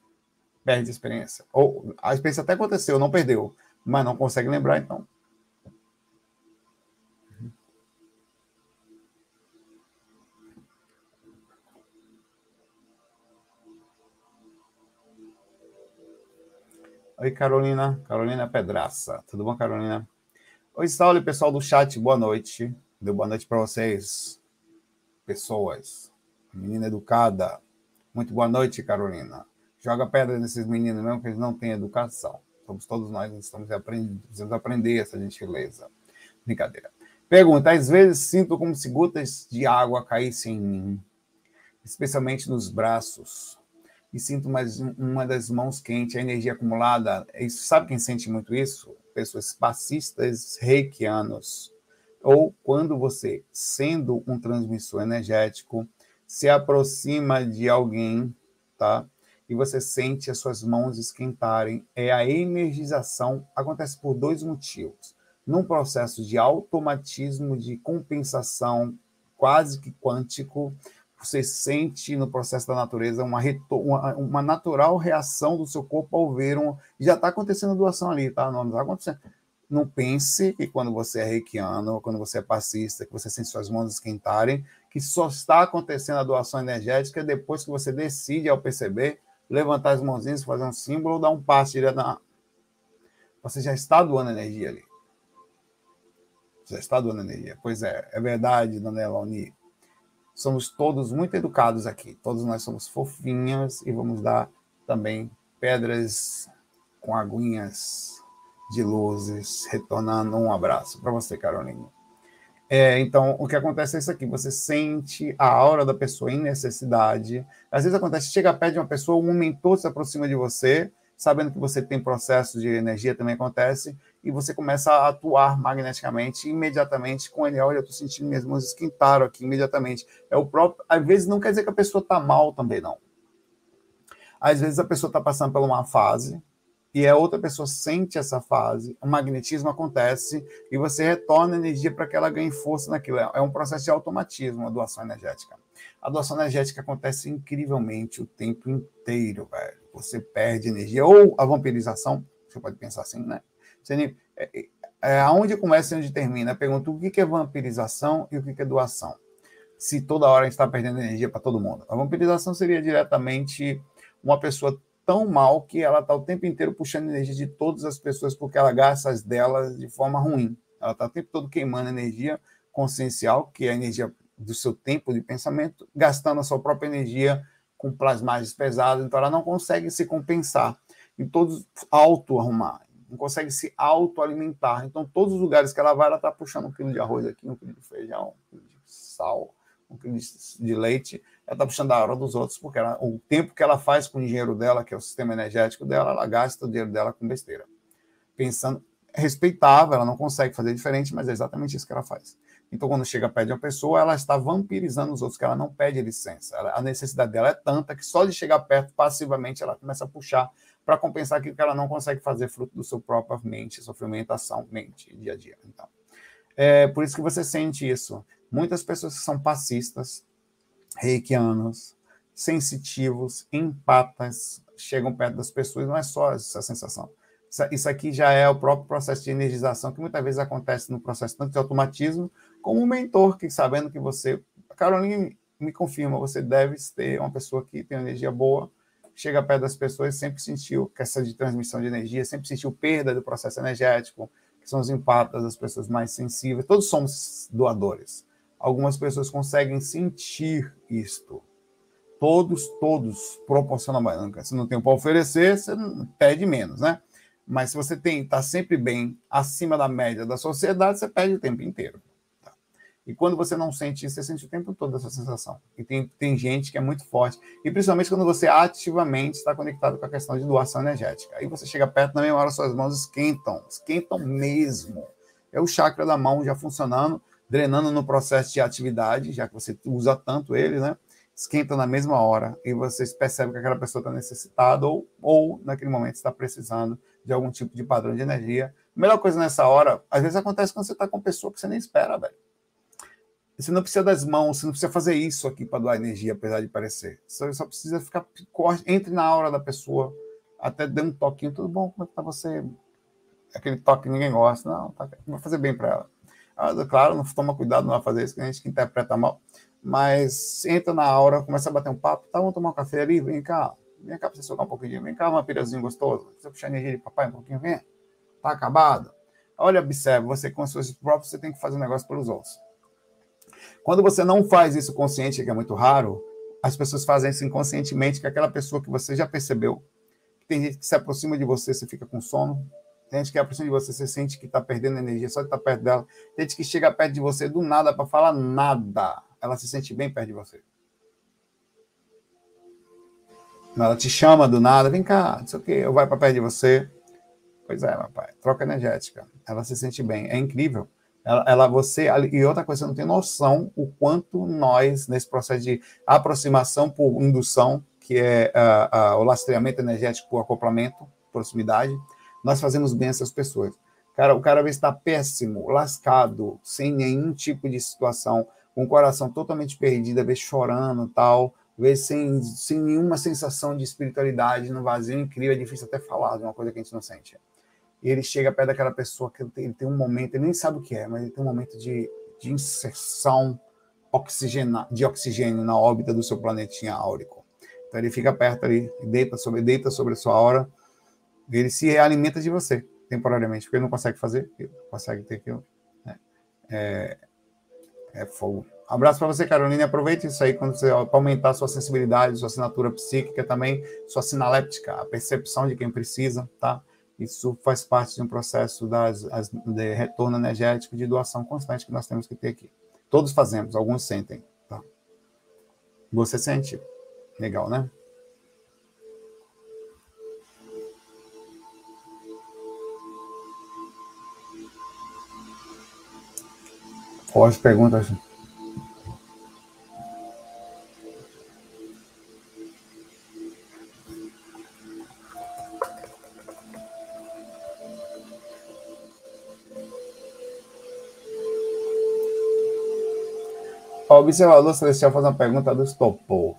B: Perde a experiência. Ou a experiência até aconteceu, não perdeu, mas não consegue lembrar, então. Oi, Carolina. Carolina Pedraça. Tudo bom, Carolina? Oi, Saulo pessoal do chat. Boa noite. Deu boa noite para vocês, pessoas. Menina educada. Muito boa noite, Carolina. Joga pedra nesses meninos mesmo, que eles não têm educação. Somos todos nós, estamos aprendendo, precisamos aprender essa gentileza. Brincadeira. Pergunta: às vezes sinto como se gotas de água caíssem em mim, especialmente nos braços, e sinto mais uma das mãos quente, a energia acumulada. Isso, sabe quem sente muito isso? Pessoas passistas reikianos ou quando você, sendo um transmissor energético, se aproxima de alguém, tá? E você sente as suas mãos esquentarem, é a energização acontece por dois motivos. Num processo de automatismo de compensação quase que quântico, você sente no processo da natureza uma, uma, uma natural reação do seu corpo ao ver um. Já está acontecendo doação ali, tá? Não está acontecendo não pense que quando você é reikiano, quando você é passista, que você sente suas mãos esquentarem, que só está acontecendo a doação energética depois que você decide, ao perceber, levantar as mãozinhas, fazer um símbolo ou dar um passo direto na. Você já está doando energia ali. Já está doando energia. Pois é, é verdade, dona Eloni. Somos todos muito educados aqui. Todos nós somos fofinhos e vamos dar também pedras com aguinhas de luzes, retornando um abraço para você, Carolina. É, então, o que acontece é isso aqui: você sente a aura da pessoa em necessidade. Às vezes acontece, chega perto de uma pessoa, um mentor se aproxima de você, sabendo que você tem processo de energia, também acontece, e você começa a atuar magneticamente imediatamente com ele. Olha, eu estou sentindo minhas mãos esquentaram aqui imediatamente. É o próprio. Às vezes não quer dizer que a pessoa está mal também, não. Às vezes a pessoa está passando por uma fase, e a outra pessoa sente essa fase, o magnetismo acontece e você retorna energia para que ela ganhe força naquilo. É um processo de automatismo a doação energética. A doação energética acontece incrivelmente o tempo inteiro, velho. Você perde energia. Ou a vampirização, você pode pensar assim, né? É, é, é, aonde começa e onde termina? Pergunta o que é vampirização e o que é doação. Se toda hora a gente está perdendo energia para todo mundo. A vampirização seria diretamente uma pessoa tão mal que ela está o tempo inteiro puxando energia de todas as pessoas porque ela gasta as delas de forma ruim. Ela está o tempo todo queimando energia consciencial, que é a energia do seu tempo de pensamento, gastando a sua própria energia com plasmagens pesadas, então ela não consegue se compensar em todos auto-arrumar, não consegue se auto-alimentar. Então, todos os lugares que ela vai, ela está puxando um quilo de arroz aqui, um quilo de feijão, um quilo de sal, um quilo de leite, ela está puxando a hora dos outros, porque ela, o tempo que ela faz com o dinheiro dela, que é o sistema energético dela, ela gasta o dinheiro dela com besteira. Pensando, respeitável, ela não consegue fazer diferente, mas é exatamente isso que ela faz. Então, quando chega perto de uma pessoa, ela está vampirizando os outros, que ela não pede licença. Ela, a necessidade dela é tanta que só de chegar perto, passivamente, ela começa a puxar para compensar aquilo que ela não consegue fazer fruto do seu próprio mente, sofrimento, ação, mente, dia a dia. Então, é por isso que você sente isso. Muitas pessoas que são passistas, reikianos, sensitivos, empatas, chegam perto das pessoas, não é só essa sensação. Isso aqui já é o próprio processo de energização, que muitas vezes acontece no processo tanto de automatismo, como um mentor que, sabendo que você. Caroline me confirma, você deve ter uma pessoa que tem energia boa, chega perto das pessoas, sempre sentiu essa de transmissão de energia, sempre sentiu perda do processo energético, que são os empatas, as pessoas mais sensíveis. Todos somos doadores algumas pessoas conseguem sentir isto. Todos, todos proporcionalmente. Se não tem para oferecer, você pede menos, né? Mas se você tem, está sempre bem acima da média da sociedade, você pede o tempo inteiro. E quando você não sente isso, você sente o tempo todo essa sensação. E tem, tem gente que é muito forte. E principalmente quando você ativamente está conectado com a questão de doação energética. Aí você chega perto, na mesma hora suas mãos esquentam. Esquentam mesmo. É o chakra da mão já funcionando, drenando no processo de atividade, já que você usa tanto ele, né? Esquenta na mesma hora e você percebe que aquela pessoa está necessitada ou, ou, naquele momento, está precisando de algum tipo de padrão de energia. A melhor coisa nessa hora, às vezes acontece quando você está com pessoa que você nem espera, velho. Você não precisa das mãos, você não precisa fazer isso aqui para doar energia, apesar de parecer. Você só precisa ficar, entre na hora da pessoa, até dê um toquinho, tudo bom, como é que tá você? Aquele toque que ninguém gosta, não, tá, vai fazer bem para ela. Ah, claro, não toma cuidado, não vai fazer isso, que a gente que interpreta mal. Mas entra na hora, começa a bater um papo, tá, vamos tomar um café ali, vem cá, vem cá para você socar um pouquinho, vem cá, uma pirazinha gostosa, você puxar energia de papai um pouquinho, vem, tá acabado. Olha, observe, você com seus próprios, você tem que fazer um negócio pelos outros. Quando você não faz isso consciente, que é muito raro, as pessoas fazem isso inconscientemente, que é aquela pessoa que você já percebeu. Tem gente que se aproxima de você, você fica com sono. Tem gente que aproxima de você, você sente que está perdendo energia só de estar tá perto dela. Tem gente que chega perto de você do nada para falar nada. Ela se sente bem perto de você. Ela te chama do nada, vem cá, não sei o quê, eu vai para perto de você. Pois é, meu pai, troca energética. Ela se sente bem, é incrível. Ela, ela, você e outra coisa, você não tem noção o quanto nós nesse processo de aproximação por indução, que é uh, uh, o lastreamento energético por acoplamento, proximidade, nós fazemos bem essas pessoas. Cara, o cara está péssimo, lascado, sem nenhum tipo de situação, com o coração totalmente perdido, às vezes chorando, tal, às vezes sem, sem nenhuma sensação de espiritualidade, no vazio incrível, é difícil até falar de uma coisa que a gente não sente e ele chega perto daquela pessoa que ele tem, ele um momento, ele nem sabe o que é, mas ele tem um momento de, de inserção oxigena, de oxigênio na órbita do seu planetinha áurico. Então ele fica perto ali, deita sobre, deita sobre a sua aura, e ele se alimenta de você, temporariamente, porque ele não consegue fazer, consegue ter aquilo. Né? É, é fogo. abraço para você, Carolina. Aproveite isso aí quando você para aumentar sua sensibilidade, sua assinatura psíquica também, sua sinaléptica, a percepção de quem precisa, tá? Isso faz parte de um processo das, as, de retorno energético de doação constante que nós temos que ter aqui. Todos fazemos, alguns sentem. Tá? Você sente? Legal, né? Forte perguntas. O observador celestial faz uma pergunta do estopor.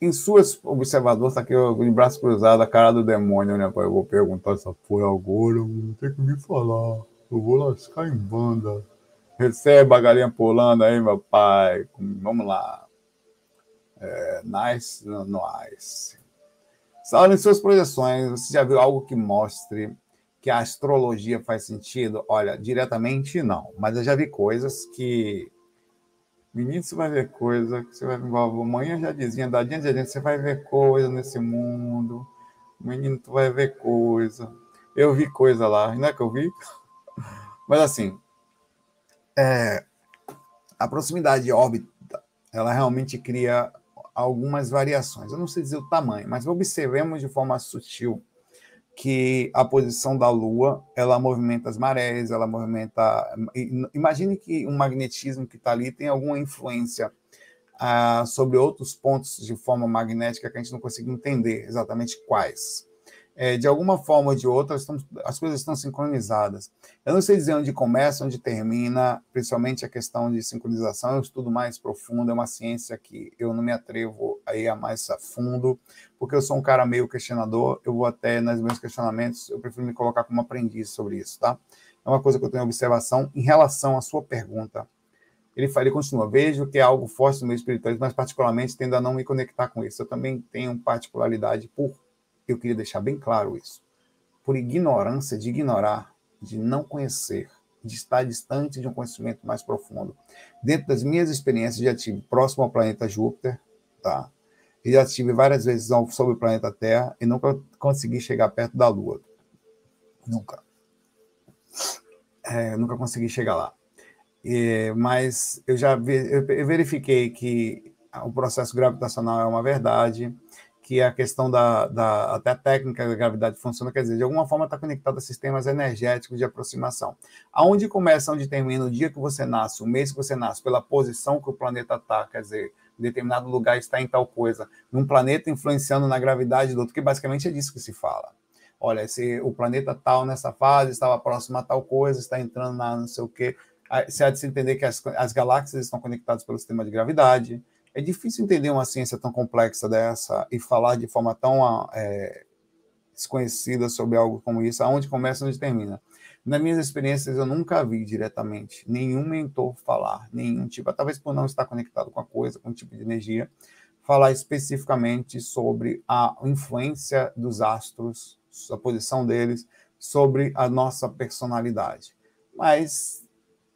B: Em suas observadores, está aqui o braço cruzado, a cara do demônio, né? Eu vou perguntar essa porra agora, eu tenho que me falar. Eu vou lascar em banda. Receba a galinha pulando aí, meu pai. Vamos lá. É, nice, nice. Saulo, em suas projeções, você já viu algo que mostre que a astrologia faz sentido? Olha, diretamente não, mas eu já vi coisas que Menino, você vai ver coisa, você vai igual a mãe já dizia, dadinha de gente, você vai ver coisa nesse mundo. Menino, tu vai ver coisa. Eu vi coisa lá, não é que eu vi? <laughs> Mas assim, é, a proximidade de órbita, ela realmente cria algumas variações. Eu não sei dizer o tamanho, mas observemos de forma sutil que a posição da Lua ela movimenta as marés, ela movimenta. Imagine que um magnetismo que está ali tem alguma influência ah, sobre outros pontos de forma magnética que a gente não consegue entender exatamente quais é, de alguma forma ou de outra, as coisas estão sincronizadas. Eu não sei dizer onde começa, onde termina, principalmente a questão de sincronização, é um estudo mais profundo, é uma ciência que eu não me atrevo a ir a mais a fundo, porque eu sou um cara meio questionador, eu vou até, nos meus questionamentos, eu prefiro me colocar como aprendiz sobre isso, tá? É uma coisa que eu tenho observação em relação à sua pergunta. Ele, fala, ele continua, vejo que é algo forte no meu espiritualismo, mas particularmente tendo a não me conectar com isso. Eu também tenho particularidade por eu queria deixar bem claro isso. Por ignorância de ignorar, de não conhecer, de estar distante de um conhecimento mais profundo. Dentro das minhas experiências, já tive próximo ao planeta Júpiter, tá? E já tive várias vezes sobre o planeta Terra e nunca consegui chegar perto da Lua. Nunca. É, nunca consegui chegar lá. Mas eu já eu verifiquei que o processo gravitacional é uma verdade, que a questão da, da até técnica da gravidade funciona, quer dizer, de alguma forma está conectada a sistemas energéticos de aproximação. Aonde começa, onde termina o dia que você nasce, o mês que você nasce, pela posição que o planeta está, quer dizer, em determinado lugar está em tal coisa, num planeta influenciando na gravidade do outro, que basicamente é disso que se fala. Olha, se o planeta tal nessa fase estava próximo a tal coisa, está entrando na não sei o quê. Se há de se entender que as, as galáxias estão conectadas pelo sistema de gravidade, é difícil entender uma ciência tão complexa dessa e falar de forma tão é, desconhecida sobre algo como isso, aonde começa e onde termina. Nas minhas experiências, eu nunca vi diretamente nenhum mentor falar, nenhum tipo, talvez por não estar conectado com a coisa, com o tipo de energia, falar especificamente sobre a influência dos astros, a posição deles, sobre a nossa personalidade. Mas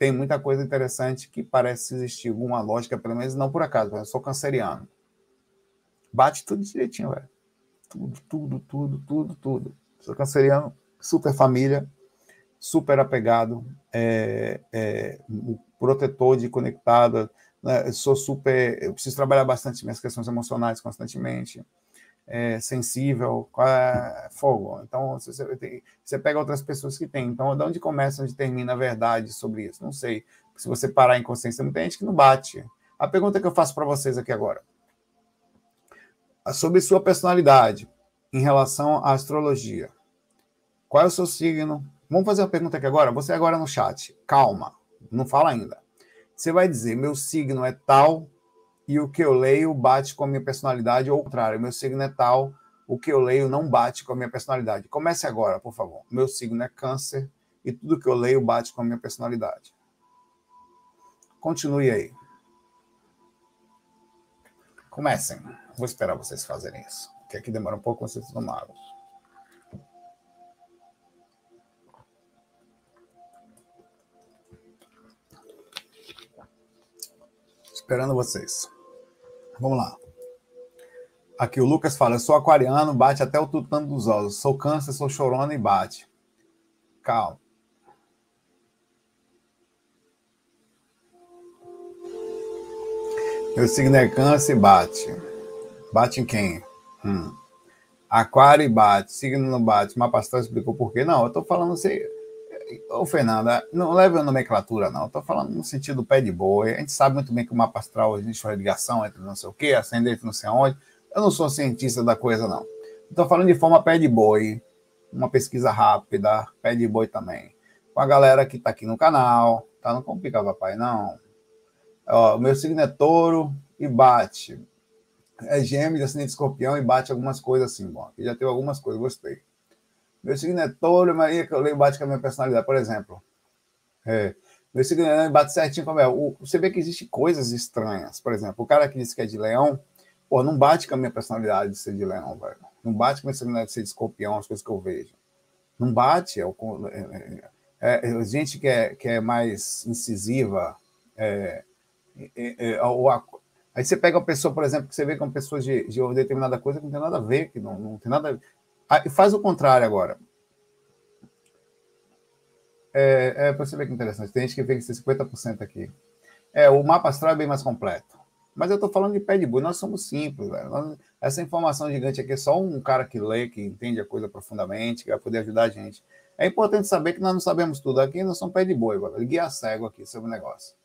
B: tem muita coisa interessante que parece existir alguma lógica, pelo menos não por acaso, eu sou canceriano. Bate tudo direitinho, velho. Tudo, tudo, tudo, tudo, tudo. Sou canceriano, super família, super apegado, é, é, protetor de conectada, né? sou super. Eu preciso trabalhar bastante minhas questões emocionais constantemente é, sensível, é fogo. Então, você, tem, você, pega outras pessoas que têm. Então, de onde começa, onde termina a verdade sobre isso? Não sei. Se você parar em consciência, muita gente que não bate. A pergunta que eu faço para vocês aqui agora. Sobre sua personalidade em relação à astrologia. Qual é o seu signo? Vamos fazer uma pergunta aqui agora. Você agora no chat. Calma. Não fala ainda. Você vai dizer, meu signo é tal, e o que eu leio bate com a minha personalidade, ou o contrário, meu signo é tal, o que eu leio não bate com a minha personalidade. Comece agora, por favor. Meu signo é câncer e tudo que eu leio bate com a minha personalidade. Continue aí. Comecem. Vou esperar vocês fazerem isso. Que aqui demora um pouco, vocês estão magos. Esperando vocês. Vamos lá. Aqui o Lucas fala: sou aquariano, bate até o tutano dos ossos. Sou câncer, sou chorona e bate. Calma. Meu signo é câncer e bate. Bate em quem? Hum. Aquário e bate. Signo não bate. Mapa astral explicou por quê? Não, eu estou falando assim. Ô, Fernanda, não leve a nomenclatura, não. Estou falando no sentido pé de boi. A gente sabe muito bem que o mapa astral existe uma ligação entre não sei o quê, ascendente não sei aonde. Eu não sou cientista da coisa, não. Estou falando de forma pé de boi, uma pesquisa rápida, pé de boi também. Com a galera que está aqui no canal, tá? Não complica, papai, não. Ó, meu signo é touro e bate. É gêmeo, ascendente escorpião e bate algumas coisas assim. Bom, já teve algumas coisas, gostei. Meu signo é touro, Maria, que eu leio bate com a minha personalidade, por exemplo. É, meu signo é bate certinho com a minha. Você vê que existem coisas estranhas. Por exemplo, o cara que disse que é de leão, pô, não bate com a minha personalidade de ser de leão, velho. Não bate com a minha personalidade de ser de escorpião, as coisas que eu vejo. Não bate. É, é, é, é gente que é, que é mais incisiva. É, é, é ou a, aí você pega uma pessoa, por exemplo, que você vê com pessoas de, de determinada coisa que não tem nada a ver, que não, não tem nada ah, faz o contrário agora. É, é para você ver que interessante. Tem gente que vê que tem 50% aqui. É, o mapa astral é bem mais completo. Mas eu estou falando de pé de boi, nós somos simples. Nós, essa informação gigante aqui é só um cara que lê, que entende a coisa profundamente, que vai poder ajudar a gente. É importante saber que nós não sabemos tudo aqui, nós somos pé de boi, guia cego aqui sobre o negócio.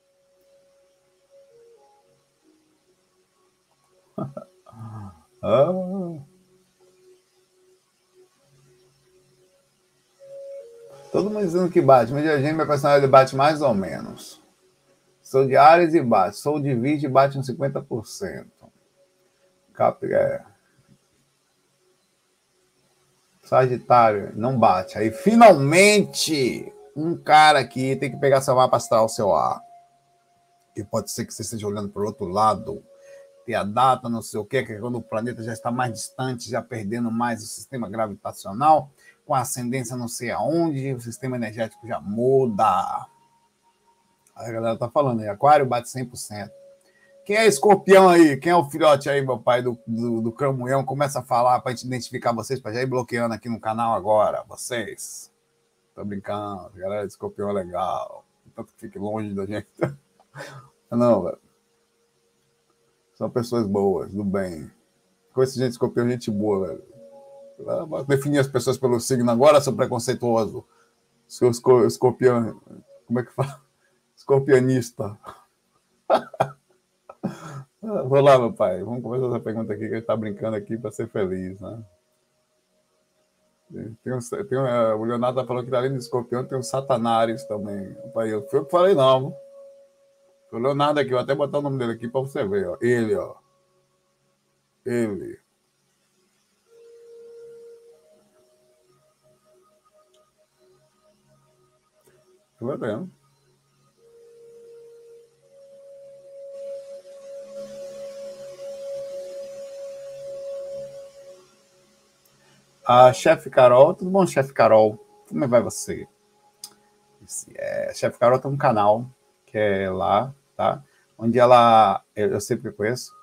B: <laughs> ah. Todo mundo dizendo que bate, mas a gente, minha personalidade bate mais ou menos. Sou de Ares e bate. Sou de Virgem e bate uns 50%. Cap, é. Sagitário, não bate. Aí, finalmente, um cara aqui tem que pegar seu mapa astral, seu ar. E pode ser que você esteja olhando para o outro lado. Tem a data, não sei o quê, que é quando o planeta já está mais distante, já perdendo mais o sistema gravitacional com ascendência não sei aonde, o sistema energético já muda. A galera tá falando aí, aquário bate 100%. Quem é escorpião aí? Quem é o filhote aí, meu pai, do, do, do Cramunhão? Começa a falar para gente identificar vocês, para já ir bloqueando aqui no canal agora, vocês. Tô brincando, galera de escorpião é legal. tanto que fique longe da gente. <laughs> Não, velho. São pessoas boas, do bem. Com esse gente escorpião, gente boa, velho. Definir as pessoas pelo signo agora, sou preconceituoso. Seu escorpião. Como é que fala? Escorpianista. <laughs> Vou lá, meu pai. Vamos começar essa pergunta aqui, que a gente está brincando aqui para ser feliz, né? Tem um, tem um, é, o Leonardo tá falando que além do escorpião tem um satanares também. Pai, eu eu falei, não. O Leonardo aqui, vou até botar o nome dele aqui para você ver. Ó. Ele, ó. Ele. Vendo. A chefe Carol, tudo bom, chefe Carol? Como vai você? É, chefe Carol tem um canal que é lá, tá? Onde ela, eu sempre conheço,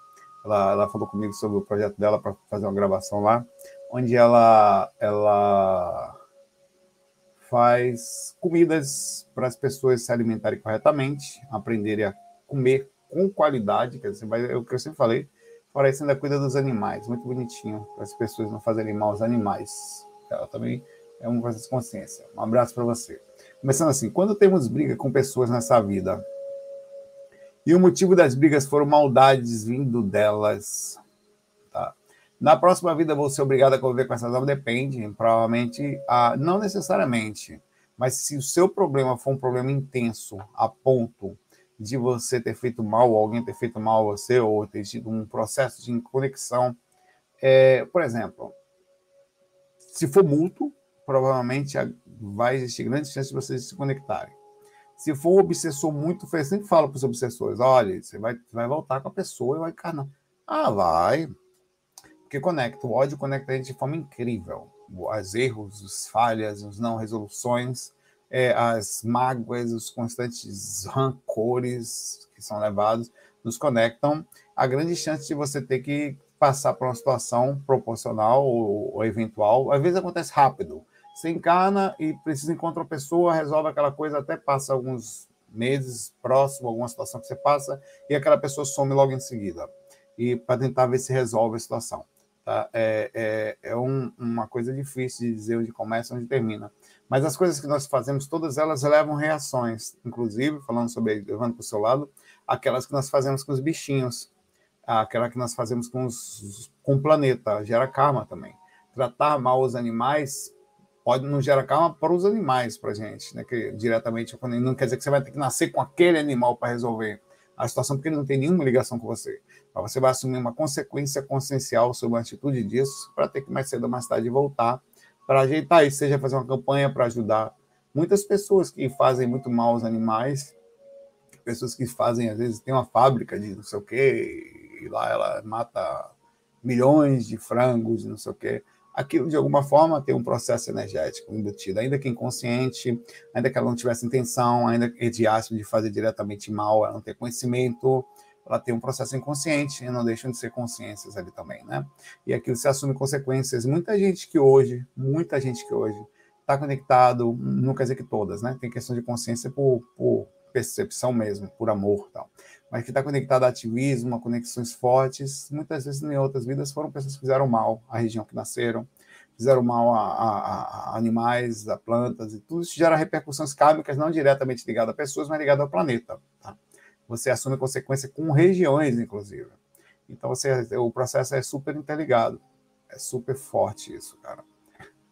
B: ela, ela falou comigo sobre o projeto dela para fazer uma gravação lá, onde ela, ela faz comidas para as pessoas se alimentarem corretamente, aprenderem a comer com qualidade, quer dizer, é o que eu sempre falei, Fora isso, ainda cuida dos animais, muito bonitinho, para as pessoas não fazerem mal aos animais. Ela também é uma coisa de consciência. Um abraço para você. Começando assim, quando temos briga com pessoas nessa vida, e o motivo das brigas foram maldades vindo delas, tá? Na próxima vida vou ser obrigado a conviver com essas almas? Depende, provavelmente, ah, não necessariamente, mas se o seu problema for um problema intenso, a ponto de você ter feito mal, ou alguém ter feito mal a você, ou ter tido um processo de conexão. É, por exemplo, se for mútuo, provavelmente vai existir grande chance de vocês se conectarem. Se for um obsessor muito feio, sempre falo para os obsessores: olha, você vai, vai voltar com a pessoa e vai encarnar. Ah, vai. Porque conecta. O ódio conecta a gente de forma incrível. Os erros, as falhas, as não resoluções é, as mágoas, os constantes rancores que são levados, nos conectam a grande chance de você ter que passar por uma situação proporcional ou, ou eventual. Às vezes acontece rápido. Você encarna e precisa encontrar uma pessoa, resolve aquela coisa, até passa alguns meses próximo, alguma situação que você passa, e aquela pessoa some logo em seguida. E para tentar ver se resolve a situação. Tá? É, é, é um, uma coisa difícil de dizer onde começa onde termina. Mas as coisas que nós fazemos, todas elas levam reações, inclusive, falando sobre, levando para o seu lado, aquelas que nós fazemos com os bichinhos, aquela que nós fazemos com, os, com o planeta, gera karma também. Tratar mal os animais pode não gerar karma para os animais, para a gente, né? Que diretamente não quer dizer que você vai ter que nascer com aquele animal para resolver a situação, porque ele não tem nenhuma ligação com você. Mas você vai assumir uma consequência consciencial sobre a atitude disso, para ter que mais cedo ou mais tarde voltar para ajeitar isso, seja fazer uma campanha para ajudar muitas pessoas que fazem muito mal aos animais, pessoas que fazem, às vezes, tem uma fábrica de não sei o quê, e lá ela mata milhões de frangos, não sei o quê. Aquilo, de alguma forma, tem um processo energético embutido, ainda que inconsciente, ainda que ela não tivesse intenção, ainda que de de fazer diretamente mal, ela não ter conhecimento, ela tem um processo inconsciente e não deixam de ser consciências ali também, né? E aquilo se assume consequências. Muita gente que hoje, muita gente que hoje está conectado, não quer dizer que todas, né? Tem questão de consciência por, por percepção mesmo, por amor tal. Mas que está conectado a ativismo, a conexões fortes, muitas vezes em outras vidas foram pessoas que fizeram mal à região que nasceram, fizeram mal a, a, a, animais, a plantas, e tudo isso gera repercussões kármicas não diretamente ligadas a pessoas, mas ligadas ao planeta. Tá? você assume consequência com regiões, inclusive. Então, você, o processo é super interligado. É super forte isso, cara.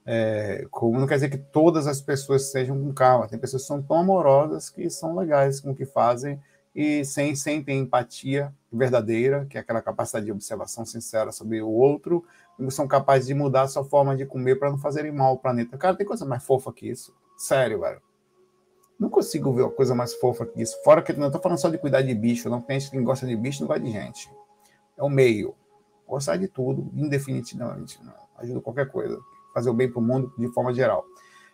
B: É, como não quer dizer que todas as pessoas sejam com calma. Tem pessoas que são tão amorosas que são legais com o que fazem e sem, sentem empatia verdadeira, que é aquela capacidade de observação sincera sobre o outro, são capazes de mudar a sua forma de comer para não fazerem mal ao planeta. Cara, tem coisa mais fofa que isso. Sério, velho. Não consigo ver uma coisa mais fofa que isso. Fora que não estou falando só de cuidar de bicho, não tem gente que gosta de bicho, não gosta de gente. É o meio. Gostar de tudo, indefinitivamente. Não. Ajuda qualquer coisa. Fazer o bem para o mundo de forma geral.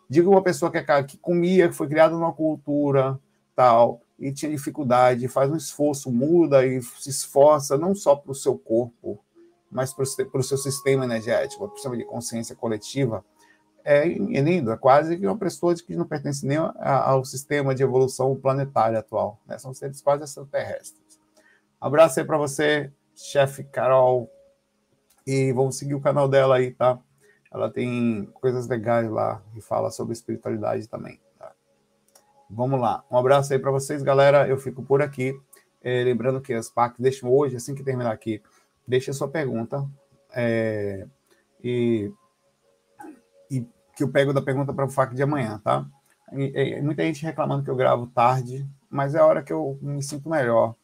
B: Digo uma pessoa que, é, que comia, que foi criada numa cultura tal, e tinha dificuldade, faz um esforço, muda e se esforça não só para o seu corpo, mas para o seu sistema energético, para o sistema de consciência coletiva, é lindo, é quase que uma pessoa que não pertence nem ao sistema de evolução planetária atual. Né? São seres quase extraterrestres. Abraço aí para você, chefe Carol. E vamos seguir o canal dela aí, tá? Ela tem coisas legais lá e fala sobre espiritualidade também. Tá? Vamos lá. Um abraço aí para vocês, galera. Eu fico por aqui. É, lembrando que as PACs deixam hoje, assim que terminar aqui, deixa sua pergunta. É, e, e que eu pego da pergunta para o FAC de amanhã, tá? E, e, muita gente reclamando que eu gravo tarde, mas é a hora que eu me sinto melhor.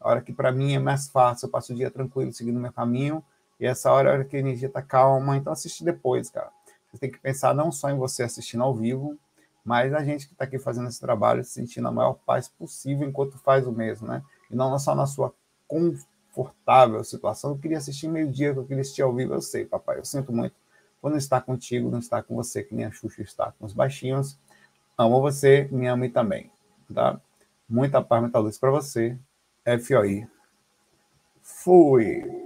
B: A hora que para mim é mais fácil, eu passo o dia tranquilo, seguindo meu caminho, e essa hora é a hora que a energia está calma, então assiste depois, cara. Você tem que pensar não só em você assistindo ao vivo, mas a gente que está aqui fazendo esse trabalho se sentindo a maior paz possível enquanto faz o mesmo, né? E não só na sua confortável situação. Eu queria assistir meio-dia, eu queria assistir ao vivo, eu sei, papai, eu sinto muito. Quando está contigo, não está com você, que nem a Xuxa está com os baixinhos. Amo você, me ame também, tá? Muita paz, muita luz para você. FOI. Fui.